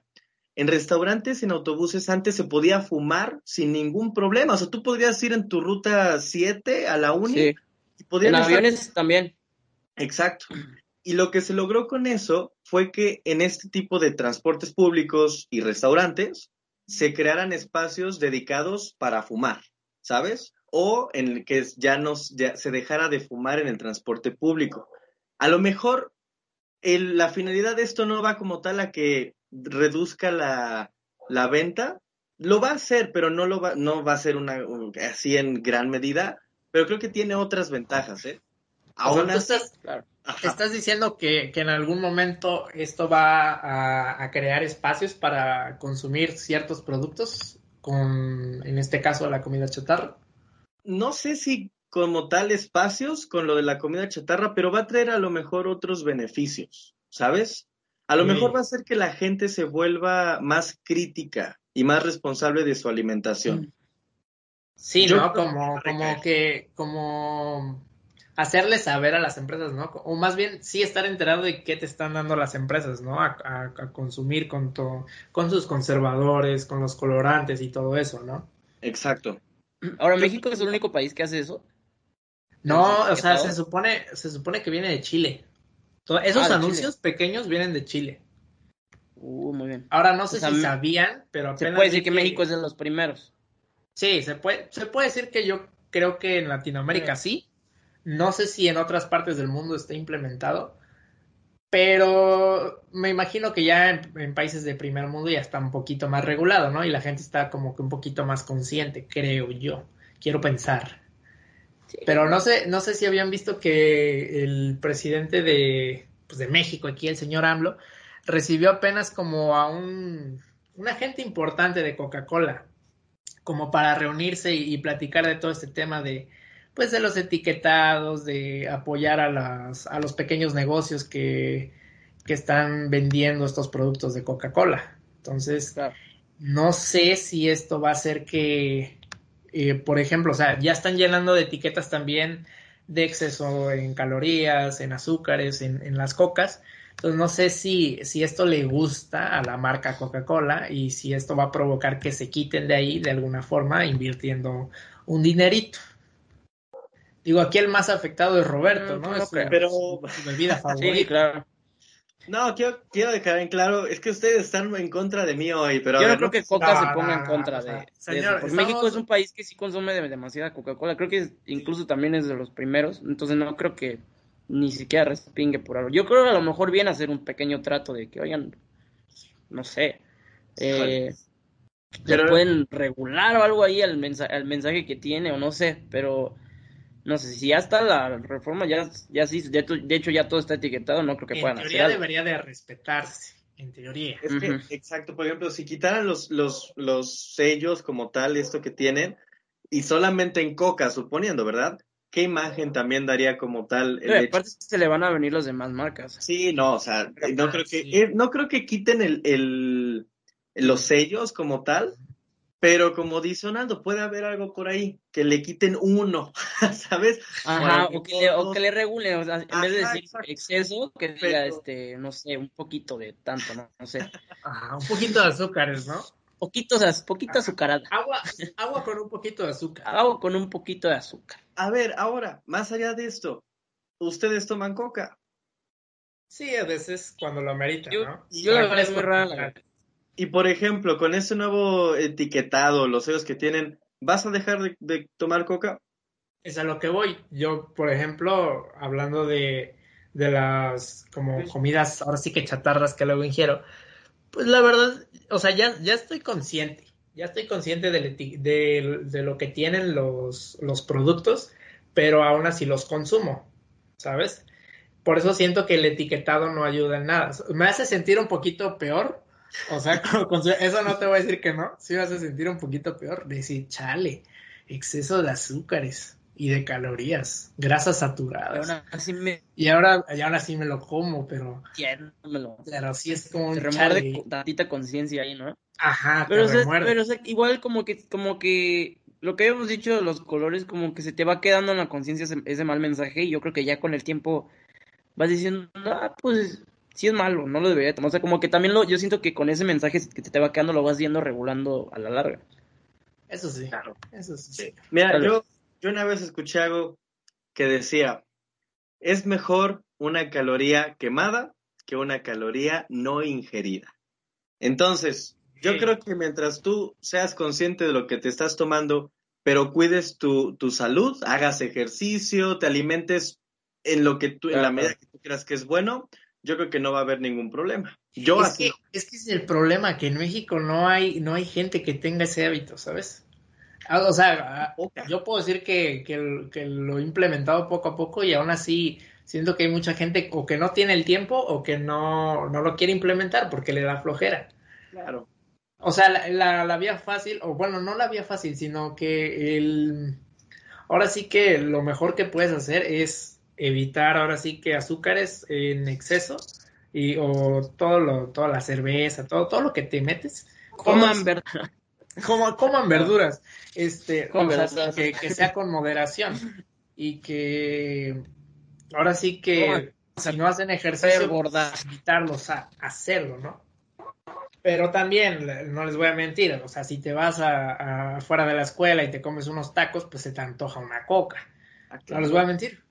[SPEAKER 3] en restaurantes, en autobuses, antes se podía fumar sin ningún problema. O sea, tú podrías ir en tu ruta 7 a la uni.
[SPEAKER 2] Sí. Y en aviones estar... también.
[SPEAKER 3] Exacto. Y lo que se logró con eso fue que en este tipo de transportes públicos y restaurantes se crearan espacios dedicados para fumar, ¿sabes? O en que ya, nos, ya se dejara de fumar en el transporte público. A lo mejor el, la finalidad de esto no va como tal a que reduzca la, la venta. Lo va a hacer, pero no, lo va, no va a ser una, así en gran medida. Pero creo que tiene otras ventajas, ¿eh?
[SPEAKER 1] Aún estás, claro. estás, diciendo que, que, en algún momento esto va a, a, crear espacios para consumir ciertos productos, con, en este caso, la comida chatarra.
[SPEAKER 3] No sé si como tal espacios con lo de la comida chatarra, pero va a traer a lo mejor otros beneficios, ¿sabes? A lo sí. mejor va a hacer que la gente se vuelva más crítica y más responsable de su alimentación.
[SPEAKER 1] Sí, Yo ¿no? Como, como que, como hacerle saber a las empresas, ¿no? O más bien, sí estar enterado de qué te están dando las empresas, ¿no? A, a, a consumir con, to, con sus conservadores, con los colorantes y todo eso, ¿no?
[SPEAKER 3] Exacto.
[SPEAKER 2] Ahora, ¿México es el único país que hace eso?
[SPEAKER 1] No, o sea, se supone, se supone que viene de Chile. Esos ah, anuncios Chile. pequeños vienen de Chile.
[SPEAKER 2] Uh, muy bien.
[SPEAKER 1] Ahora no sé sea, si sabían, pero apenas
[SPEAKER 2] se puede decir que, que México es de los primeros.
[SPEAKER 1] Sí, se puede, se puede decir que yo creo que en Latinoamérica sí. sí. No sé si en otras partes del mundo está implementado, pero me imagino que ya en, en, países de primer mundo ya está un poquito más regulado, ¿no? Y la gente está como que un poquito más consciente, creo yo. Quiero pensar. Sí. Pero no sé, no sé si habían visto que el presidente de, pues de México, aquí el señor AMLO, recibió apenas como a un, un agente importante de Coca-Cola, como para reunirse y, y platicar de todo este tema de, pues de los etiquetados, de apoyar a, las, a los pequeños negocios que, que están vendiendo estos productos de Coca-Cola. Entonces, claro. no sé si esto va a hacer que, eh, por ejemplo, o sea, ya están llenando de etiquetas también de exceso en calorías, en azúcares, en, las cocas. Entonces no sé si, si esto le gusta a la marca Coca-Cola y si esto va a provocar que se quiten de ahí de alguna forma invirtiendo un dinerito. Digo, aquí el más afectado es Roberto, ¿no? Es
[SPEAKER 3] pero...
[SPEAKER 1] su bebida favorita. Sí, claro.
[SPEAKER 3] No, quiero, quiero dejar en claro, es que ustedes están en contra de mí hoy, pero...
[SPEAKER 2] Yo no creo que Coca se ponga en contra de, señor, México es un país que sí consume demasiada Coca-Cola, creo que incluso también es de los primeros, entonces no creo que ni siquiera respingue por algo. Yo creo que a lo mejor viene a hacer un pequeño trato de que, oigan, no sé, eh, pero... pueden regular o algo ahí al, al mensaje que tiene o no sé, pero no sé si ya está la reforma, ya, ya sí, de, hecho ya todo está etiquetado, no creo que puedan hacer.
[SPEAKER 1] En teoría debería de respetarse, en teoría.
[SPEAKER 3] Es que, exacto, por ejemplo, si quitaran los, los, los sellos como tal, esto que tienen, y solamente en Coca, suponiendo, ¿verdad? ¿Qué imagen también daría como tal?
[SPEAKER 2] El aparte se le van a venir las demás marcas.
[SPEAKER 3] Sí, no, o sea, no creo que, eh, no creo que quiten el, el, los sellos como tal, pero como dice Onaldo, puede haber algo por ahí, que le quiten uno, ¿sabes?
[SPEAKER 2] Ajá, o que, o que, le regulen, o sea, en vez de decir exceso, que diga, este, no sé, un poquito de tanto, no, no sé.
[SPEAKER 1] Ajá, un poquito de azúcares, ¿no?
[SPEAKER 2] Poquitos, poquito azucarada.
[SPEAKER 1] Agua, agua con un poquito de azúcar.
[SPEAKER 2] Agua con un poquito de azúcar.
[SPEAKER 3] A ver, ahora, más allá de esto, ¿ustedes toman coca?
[SPEAKER 1] Sí, a veces cuando lo ameritan, ¿no?
[SPEAKER 2] Yo la verdad es muy rara.
[SPEAKER 3] Y por ejemplo, con ese nuevo etiquetado, los sellos que tienen, ¿vas a dejar de, tomar coca?
[SPEAKER 1] Es a lo que voy. Yo, por ejemplo, hablando de, de las como comidas, ahora sí que chatarras que luego ingiero, pues la verdad, o sea, ya, ya estoy consciente, ya estoy consciente de, de, de lo que tienen los, los productos, pero aún así los consumo, ¿sabes? Por eso siento que el etiquetado no ayuda en nada. Me hace sentir un poquito peor o sea, eso no te voy a decir que no. Sí vas a sentir un poquito peor. Decir, chale, exceso de azúcares y de calorías, grasas saturadas. Y ahora, y ahora sí me lo como, pero. Pero sí es como un
[SPEAKER 2] remuerde tantita conciencia ahí, ¿no?
[SPEAKER 1] Ajá,
[SPEAKER 2] pero, pero igual como que, como que lo que habíamos dicho de los colores, como que se te va quedando en la conciencia ese, ese, mal mensaje, y yo creo que ya con el tiempo vas diciendo, ah, pues sí es malo, no lo debería tomar. O sea, como que también lo, yo siento que con ese mensaje que te, te va quedando lo vas viendo regulando a la larga.
[SPEAKER 1] Eso sí, claro. Eso sí.
[SPEAKER 3] Mira, yo, yo una vez escuché algo que decía, es mejor una caloría quemada que una caloría no ingerida. Entonces, yo creo que mientras tú seas consciente de lo que te estás tomando, pero cuides tu, tu salud, hagas ejercicio, te alimentes en lo que tú, en la medida que tú creas que es bueno, yo creo que no va a haber ningún problema. Yo
[SPEAKER 1] es, que, es que es el problema, que en México no hay, no hay gente que tenga ese hábito, ¿sabes? Ah, o sea, ah, yo puedo decir que, que, lo he implementado poco a poco y aún así siento que hay mucha gente o que no tiene el tiempo o que no, no lo quiere implementar porque le da flojera.
[SPEAKER 3] Claro.
[SPEAKER 1] O sea, la, la, vía fácil, o bueno, no la vía fácil, sino que el... Ahora sí que lo mejor que puedes hacer es evitar ahora sí que azúcares en exceso y o todo lo, toda la cerveza, todo, todo lo que te metes.
[SPEAKER 2] Coman verduras.
[SPEAKER 1] Como, coman verduras. Este, que, sea con moderación. Y que ahora sí que si no hacen ejercicio, pues, invitarlos a, hacerlo, ¿no? Pero también, no les voy a mentir, o sea, si te vas a, fuera de la escuela y te comes unos tacos, pues se te antoja una coca. Ah, no les voy a mentir.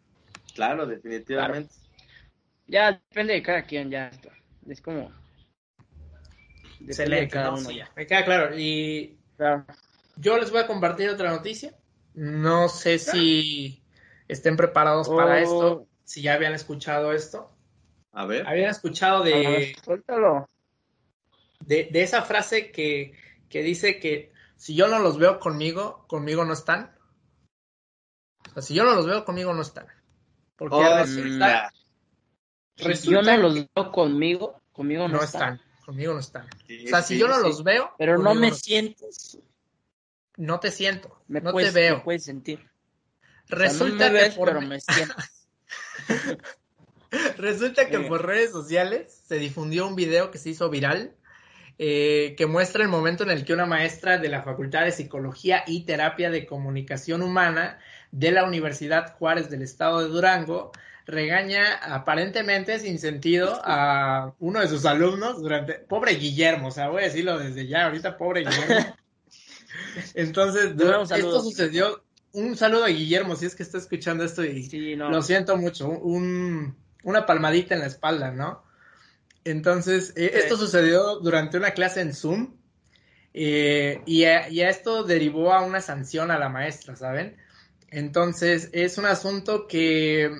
[SPEAKER 3] Claro, definitivamente.
[SPEAKER 2] Ya depende de cada quien, ya. Es como.
[SPEAKER 1] Excelente, cada uno. ya. Me queda claro. Y yo les voy a compartir otra noticia. No sé si estén preparados para oh. esto, si ya habían escuchado esto.
[SPEAKER 3] A ver.
[SPEAKER 1] Habían escuchado de.
[SPEAKER 2] suéltalo.
[SPEAKER 1] De, de esa frase que, que dice que si yo no los veo conmigo, conmigo no están. O sea, si yo no los veo conmigo, no están. Porque oh, resulta,
[SPEAKER 2] yo no los veo conmigo, conmigo
[SPEAKER 1] no, están. Conmigo no están. o sea, si yo no los veo.
[SPEAKER 2] Pero no me sientes.
[SPEAKER 1] No te siento. no te veo.
[SPEAKER 2] Me puedes sentir.
[SPEAKER 1] Resulta que por... Resulta que por redes sociales se difundió un video que se hizo viral eh, que muestra el momento en el que una maestra de la Facultad de Psicología y Terapia de Comunicación Humana de la Universidad Juárez del Estado de Durango regaña aparentemente sin sentido a uno de sus alumnos durante... Pobre Guillermo, o sea, voy a decirlo desde ya, ahorita pobre Guillermo. Entonces, esto sucedió... Un saludo a Guillermo, si es que está escuchando esto y lo siento mucho, un, una palmadita en la espalda, ¿no? Entonces, eh, esto sucedió durante una clase en Zoom eh, y, a, esto derivó a una sanción a la maestra, ¿saben? Entonces, es un asunto que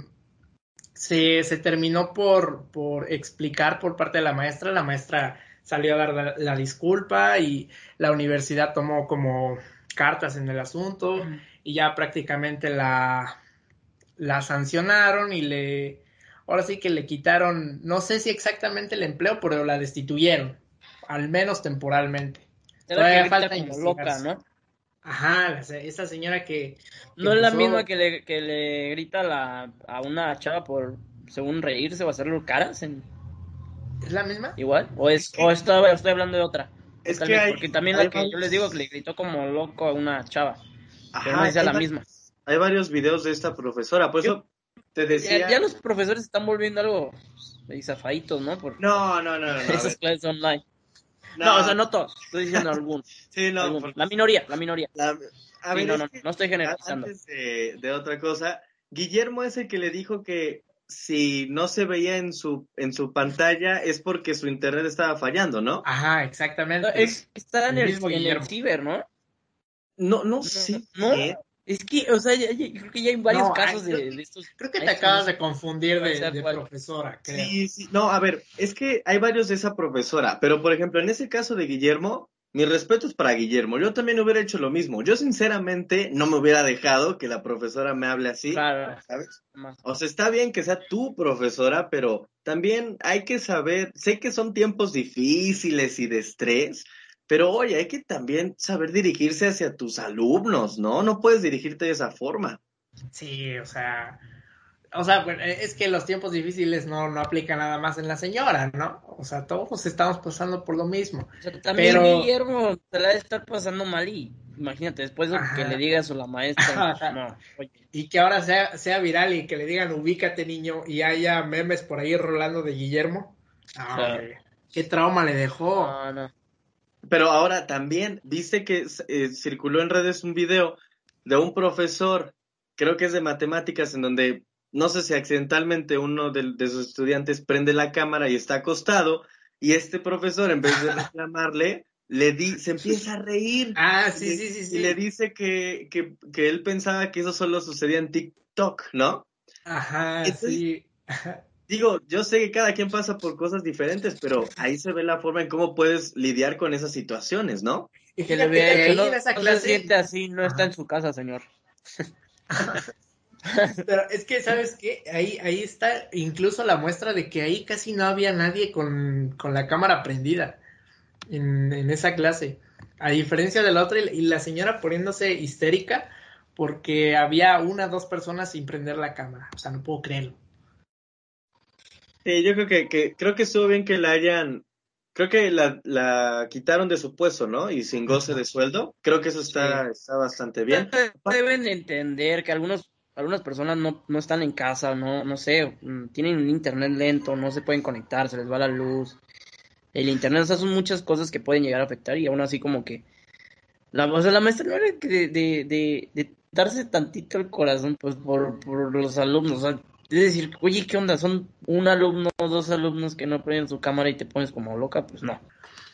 [SPEAKER 1] se, terminó por, por, explicar por parte de la maestra. La maestra salió a dar la, disculpa y la universidad tomó como cartas en el asunto y ya prácticamente la, la sancionaron y le ahora sí que le quitaron, no sé si exactamente el empleo, pero la destituyeron, al menos temporalmente.
[SPEAKER 2] Todavía falta como loca, ¿no?
[SPEAKER 1] Ajá, esa señora que...
[SPEAKER 2] no es la misma que le, que le grita la, a una chava por, según reírse o hacerle caras. En...
[SPEAKER 1] ¿Es la misma?
[SPEAKER 2] Igual, o, es, o estoy, hablando de otra. Es que porque también la que yo les digo que le gritó como loco a una chava. pero no es la misma.
[SPEAKER 3] Hay varios videos de esta profesora, por eso te decía...
[SPEAKER 2] Ya, los profesores están volviendo algo zafaditos, ¿no? Por
[SPEAKER 3] no, no, no, no.
[SPEAKER 2] Esas clases online. No, o sea, no todos, estoy diciendo algunos. sí, no. La minoría, la minoría. a ver, no, no, no, estoy generalizando.
[SPEAKER 3] Antes de, otra cosa, Guillermo es el que le dijo que si no se veía en su en su pantalla es porque su internet estaba fallando, ¿no?
[SPEAKER 1] Ajá, exactamente.
[SPEAKER 2] Es, está en el, mismo en el ciber, ¿no?
[SPEAKER 3] No, no, sí.
[SPEAKER 2] ¿No? Es que, o sea, creo que ya hay varios casos de, estos.
[SPEAKER 1] Creo que te acabas de confundir de, profesora, creo.
[SPEAKER 3] Sí, sí. No, a ver, es que hay varios de esa profesora, pero por ejemplo, en ese caso de Guillermo, mi respeto es para Guillermo. Yo también hubiera hecho lo mismo. Yo, sinceramente, no me hubiera dejado que la profesora me hable así. Claro. ¿Sabes? O sea, está bien que sea tu profesora, pero también hay que saber. Sé que son tiempos difíciles y de estrés, pero oye, hay que también saber dirigirse hacia tus alumnos, ¿no? No puedes dirigirte de esa forma.
[SPEAKER 1] Sí, o sea, o sea, es que los tiempos difíciles no, no aplican nada más en la señora, ¿no? O sea, todos estamos pasando por lo mismo.
[SPEAKER 2] O sea, también pero... Guillermo te la debe estar pasando mal y imagínate, después de que le digas a la maestra, no,
[SPEAKER 1] oye. Y que ahora sea, sea viral y que le digan ubícate niño y haya memes por ahí rolando de Guillermo. qué trauma le dejó. No, no.
[SPEAKER 3] Pero ahora también, viste que eh, circuló en redes un video de un profesor, creo que es de matemáticas, en donde no sé si accidentalmente uno de, sus estudiantes prende la cámara y está acostado, y este profesor, en vez de reclamarle, le di, se empieza a reír.
[SPEAKER 1] Ah, sí, sí, sí,
[SPEAKER 3] Y le dice que, que, que, él pensaba que eso solo sucedía en TikTok, ¿no?
[SPEAKER 1] Ajá, sí.
[SPEAKER 3] Digo, yo sé que cada quien pasa por cosas diferentes, pero ahí se ve la forma en cómo puedes lidiar con esas situaciones, ¿no?
[SPEAKER 2] Y que le vea que no, esa clase... se siente así, no está en su casa, señor.
[SPEAKER 1] pero es que, ¿sabes qué? Ahí, ahí está incluso la muestra de que ahí casi no había nadie con, la cámara prendida en, en, esa clase. A diferencia de la otra, y la señora poniéndose histérica porque había una o dos personas sin prender la cámara. O sea, no puedo creerlo.
[SPEAKER 3] Sí, yo creo que, que, creo que estuvo bien que la hayan, creo que la, la quitaron de su puesto, ¿no? Y sin goce de sueldo. Creo que eso está, está bastante bien.
[SPEAKER 2] Deben entender que algunos, algunas personas no, no están en casa, no, no sé, mm, tienen un internet lento, no se pueden conectar, se les va la luz. El internet, o sea, son muchas cosas que pueden llegar a afectar y aún así como que la, o sea, la maestra no era de, de, de, de darse tantito el corazón pues por, por los alumnos, o sea, es decir, oye, ¿qué onda? ¿Son un alumno o dos alumnos que no prenden su cámara y te pones como loca? Pues no.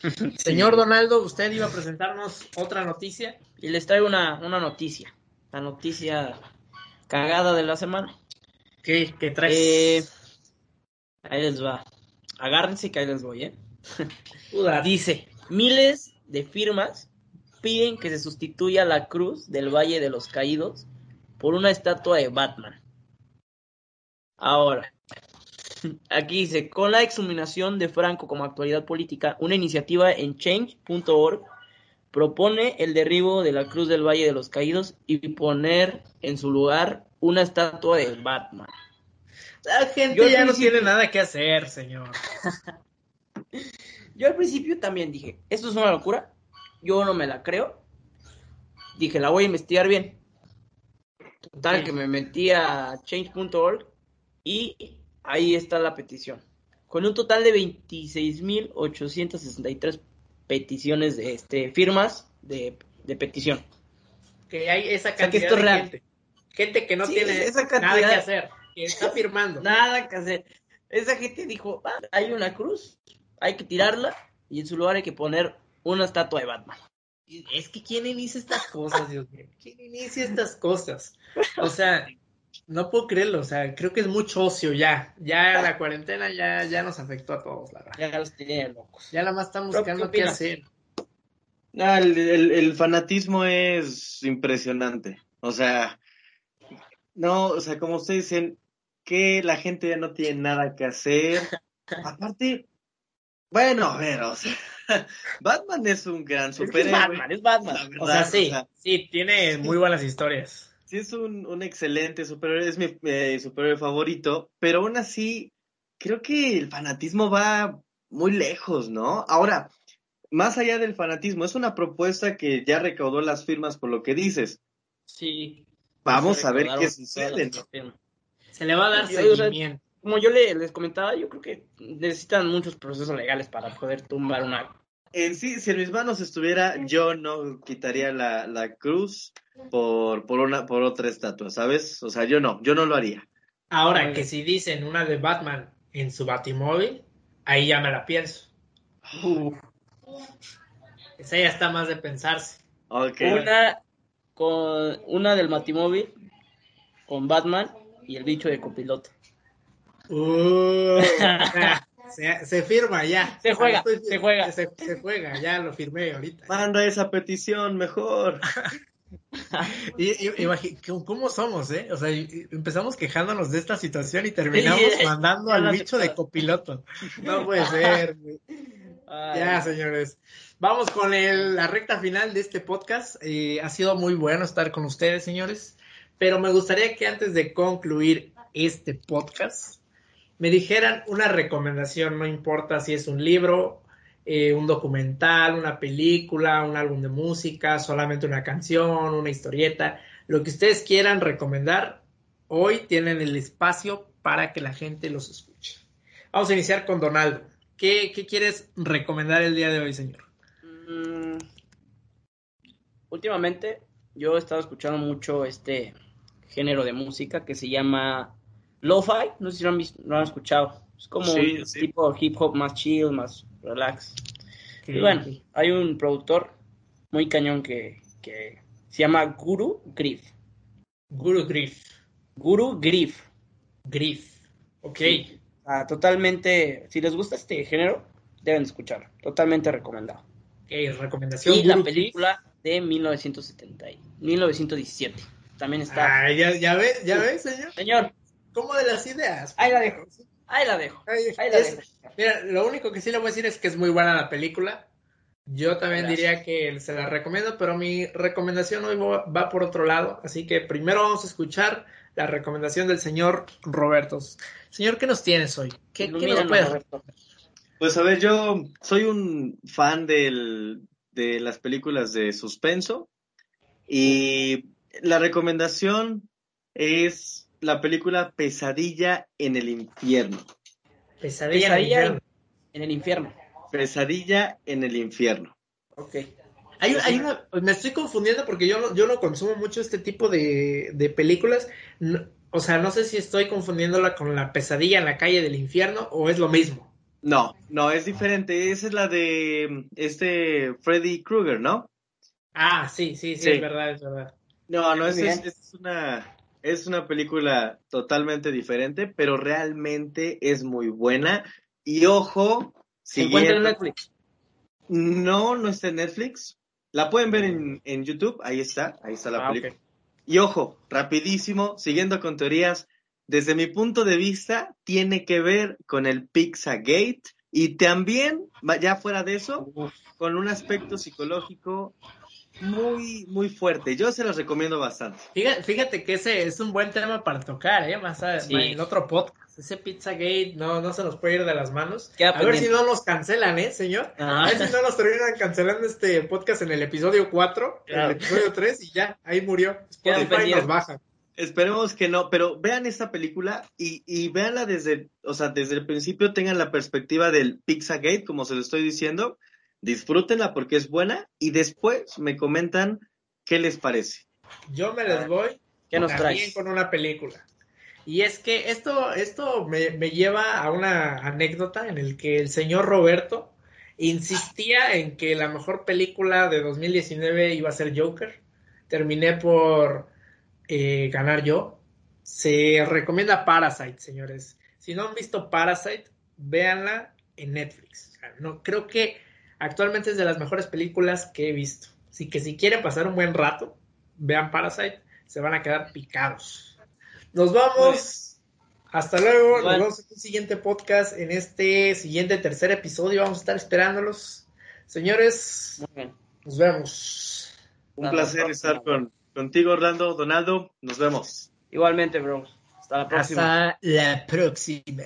[SPEAKER 1] Señor Donaldo, usted iba a presentarnos otra noticia.
[SPEAKER 2] Y les traigo una, una noticia. La noticia cagada de la semana.
[SPEAKER 1] ¿Qué, qué traes? Eh,
[SPEAKER 2] ahí les va. Agárrense que ahí les voy, ¿eh? Dice, miles de firmas piden que se sustituya la cruz del Valle de los Caídos por una estatua de Batman. Ahora, aquí dice, con la exhumación de Franco como actualidad política, una iniciativa en change.org propone el derribo de la Cruz del Valle de los Caídos y poner en su lugar una estatua de Batman.
[SPEAKER 1] La gente ya no tiene nada que hacer, señor.
[SPEAKER 2] Yo al principio también dije, esto es una locura, yo no me la creo. Dije, la voy a investigar bien. Total, que me metí a change.org y ahí está la petición. Con un total de 26.863 peticiones de este, firmas de, de petición.
[SPEAKER 1] Que hay esa
[SPEAKER 2] O sea,
[SPEAKER 1] cantidad
[SPEAKER 2] que esto es
[SPEAKER 1] de
[SPEAKER 2] real.
[SPEAKER 1] gente. Gente que no
[SPEAKER 2] Sí,
[SPEAKER 1] tiene
[SPEAKER 2] esa
[SPEAKER 1] nada que hacer, que está firmando.
[SPEAKER 2] Nada que hacer. Esa gente dijo, "Ah, hay una cruz, hay que tirarla y en su lugar hay que poner una estatua de Batman.
[SPEAKER 1] Es que ¿quién inicia estas cosas, Dios mío? ¿Quién inicia estas cosas? O sea, no puedo creerlo, o sea, creo que es mucho ocio ya. Ya la cuarentena ya, ya nos afectó a todos, la verdad.
[SPEAKER 2] Ya los tienen locos.
[SPEAKER 1] Ya nada más están
[SPEAKER 2] ¿Qué
[SPEAKER 1] buscando qué
[SPEAKER 2] opinas?
[SPEAKER 1] hacer.
[SPEAKER 3] Ah, el, el- el fanatismo es impresionante. O sea, no, o sea, como ustedes dicen, que la gente ya no tiene nada que hacer. Aparte, bueno, a ver, o sea, Batman es un gran
[SPEAKER 2] Es que es
[SPEAKER 3] superhéroe.
[SPEAKER 2] Batman, es Batman.
[SPEAKER 1] O sea, sí,
[SPEAKER 3] o sea,
[SPEAKER 1] sí, tiene muy buenas historias.
[SPEAKER 3] Sí es un, un excelente superhéroe, es mi eh, superhéroe favorito, pero aún así, creo que el fanatismo va muy lejos, ¿no? Ahora, más allá del fanatismo, es una propuesta que ya recaudó las firmas por lo que dices.
[SPEAKER 2] Sí.
[SPEAKER 3] Vamos a ver qué sucede.
[SPEAKER 1] Se le va a dar
[SPEAKER 2] Yo, o sea,
[SPEAKER 1] seguimiento.
[SPEAKER 2] Como yo le- les comentaba, yo creo que necesitan muchos procesos legales para poder tumbar una.
[SPEAKER 3] En sí, si en mis manos estuviera, yo no quitaría la, la cruz por, por, una, por otra estatua, ¿sabes? O sea, yo no, yo no lo haría.
[SPEAKER 1] Ahora, que si dicen una de Batman en su Batimóvil, ahí ya me la pienso. Esa ya está más de pensarse.
[SPEAKER 3] Ok.
[SPEAKER 2] Una con una del Matimóvil con Batman y el bicho de copiloto.
[SPEAKER 1] Uh, se, se firma ya.
[SPEAKER 2] Se juega,
[SPEAKER 1] Estoy-
[SPEAKER 2] se juega.
[SPEAKER 1] Se, se juega, ya lo firmé ahorita.
[SPEAKER 3] Manda esa petición mejor.
[SPEAKER 1] Y, ¿cómo- ¿Cómo somos, eh? O sea, empezamos quejándonos de esta situación y terminamos
[SPEAKER 2] Sí,
[SPEAKER 1] mandando al bicho de copiloto. No puede ser.
[SPEAKER 2] Ay,
[SPEAKER 1] Ya, señores. Vamos con el- la recta final de este podcast. Eh, ha sido muy bueno estar con ustedes, señores. Pero me gustaría que antes de concluir este podcast, me dijeran una recomendación, no importa si es un libro, eh, un documental, una película, un álbum de música, solamente una canción, una historieta, lo que ustedes quieran recomendar, hoy tienen el espacio para que la gente los escuche. Vamos a iniciar con Donaldo. ¿Qué, qué quieres recomendar el día de hoy, señor?
[SPEAKER 2] Mm, últimamente yo he estado escuchando mucho este género de música que se llama lo-fi, no sé si lo han, visto, lo han escuchado. Es como
[SPEAKER 3] Sí,
[SPEAKER 2] un
[SPEAKER 3] sí.
[SPEAKER 2] tipo hip hop más chill, más relax. Y bueno, hay un productor muy cañón que, que se llama Guru Griff.
[SPEAKER 1] Guru Griff.
[SPEAKER 2] Guru Griff.
[SPEAKER 1] Griff. Ok.
[SPEAKER 2] Sí. Ah, totalmente, si les gusta este género, deben escucharlo. Totalmente recomendado.
[SPEAKER 1] Ok, recomendación.
[SPEAKER 2] Y la
[SPEAKER 1] Guru Griff.
[SPEAKER 2] película de 1970, y- 1917. También está.
[SPEAKER 1] Ay, ya, ya ves, ya ves, señor.
[SPEAKER 2] Señor,
[SPEAKER 1] ¿Cómo de las ideas?
[SPEAKER 2] ahí la dejo. Ahí la dejo. Ahí la
[SPEAKER 1] es-
[SPEAKER 2] dejo.
[SPEAKER 1] Mira, lo único que sí le voy a decir es que es muy buena la película. Yo también
[SPEAKER 2] Gracias.
[SPEAKER 1] diría que se la recomiendo, pero mi recomendación hoy va por otro lado. Así que primero vamos a escuchar la recomendación del señor Roberto. Señor, ¿qué nos tienes hoy? ¿Qué, qué nos puedes
[SPEAKER 2] Roberto.
[SPEAKER 3] Pues a ver, yo soy un fan del, de las películas de suspenso y la recomendación es la película Pesadilla en el infierno.
[SPEAKER 1] Pesadilla, en el
[SPEAKER 2] Pesadilla
[SPEAKER 1] infierno.
[SPEAKER 2] en el infierno.
[SPEAKER 3] Pesadilla en el infierno.
[SPEAKER 2] Ok.
[SPEAKER 1] Hay, hay una, me estoy confundiendo porque yo no, yo no consumo mucho este tipo de, de películas. No- o sea, no sé si estoy confundiéndola con la pesadilla en la calle del infierno o es lo mismo.
[SPEAKER 3] No, no, es diferente. Esa es la de este Freddy Krueger, ¿no?
[SPEAKER 1] Ah, sí, sí, sí,
[SPEAKER 3] Sí.
[SPEAKER 1] es verdad, es verdad.
[SPEAKER 3] No, no, es,
[SPEAKER 2] bien.
[SPEAKER 3] es una, es una película totalmente diferente, pero realmente es muy buena. Y ojo,
[SPEAKER 2] Se encuentra en Netflix.
[SPEAKER 3] No, no está en Netflix. La pueden ver en, en YouTube, ahí está, ahí está la
[SPEAKER 2] Ah,
[SPEAKER 3] película. Y ojo, rapidísimo, siguiendo con teorías, desde mi punto de vista, tiene que ver con el Pizzagate y también, ya fuera de eso, con un aspecto psicológico muy, muy fuerte. Yo se los recomiendo bastante.
[SPEAKER 1] Fíjate, fíjate que ese es un buen tema para tocar, ¿eh? Más a-
[SPEAKER 2] Sí.
[SPEAKER 1] en otro podcast. ese Pizzagate no, no se nos puede ir de las manos.
[SPEAKER 2] Queda
[SPEAKER 1] a ver si no nos cancelan, ¿eh, señor?
[SPEAKER 2] Ah.
[SPEAKER 1] A ver si no nos terminan cancelando este podcast en el episodio 4, en
[SPEAKER 2] Claro.
[SPEAKER 1] el episodio 3 y ya, ahí murió. Spotify nos baja.
[SPEAKER 3] Esperemos que no, pero vean esta película y, y véanla desde, o sea, desde el principio tengan la perspectiva del Pizzagate, como se lo estoy diciendo, disfrútenla porque es buena y después me comentan qué les parece.
[SPEAKER 1] Yo me les voy
[SPEAKER 2] ¿Qué nos
[SPEAKER 1] también
[SPEAKER 2] traes?
[SPEAKER 1] con una película. Y es que esto, esto me, me lleva a una anécdota en el que el señor Roberto insistía en que la mejor película de 2019 iba a ser Joker. Terminé por eh, ganar yo. Se recomienda Parasite, señores. Si no han visto Parasite, véanla en Netflix. O sea, no, creo que actualmente es de las mejores películas que he visto. Así que si quieren pasar un buen rato, vean Parasite, se van a quedar picados. Nos vamos. Hasta luego. Nos
[SPEAKER 2] Bueno.
[SPEAKER 1] vemos en un siguiente podcast. En este siguiente tercer episodio vamos a estar esperándolos. Señores,
[SPEAKER 2] Muy bien.
[SPEAKER 1] nos vemos.
[SPEAKER 3] Un
[SPEAKER 2] Hasta
[SPEAKER 3] placer
[SPEAKER 2] próxima.
[SPEAKER 3] estar con, contigo, Orlando, Donaldo. Nos vemos.
[SPEAKER 2] Igualmente, bro. Hasta la próxima.
[SPEAKER 1] Hasta la próxima.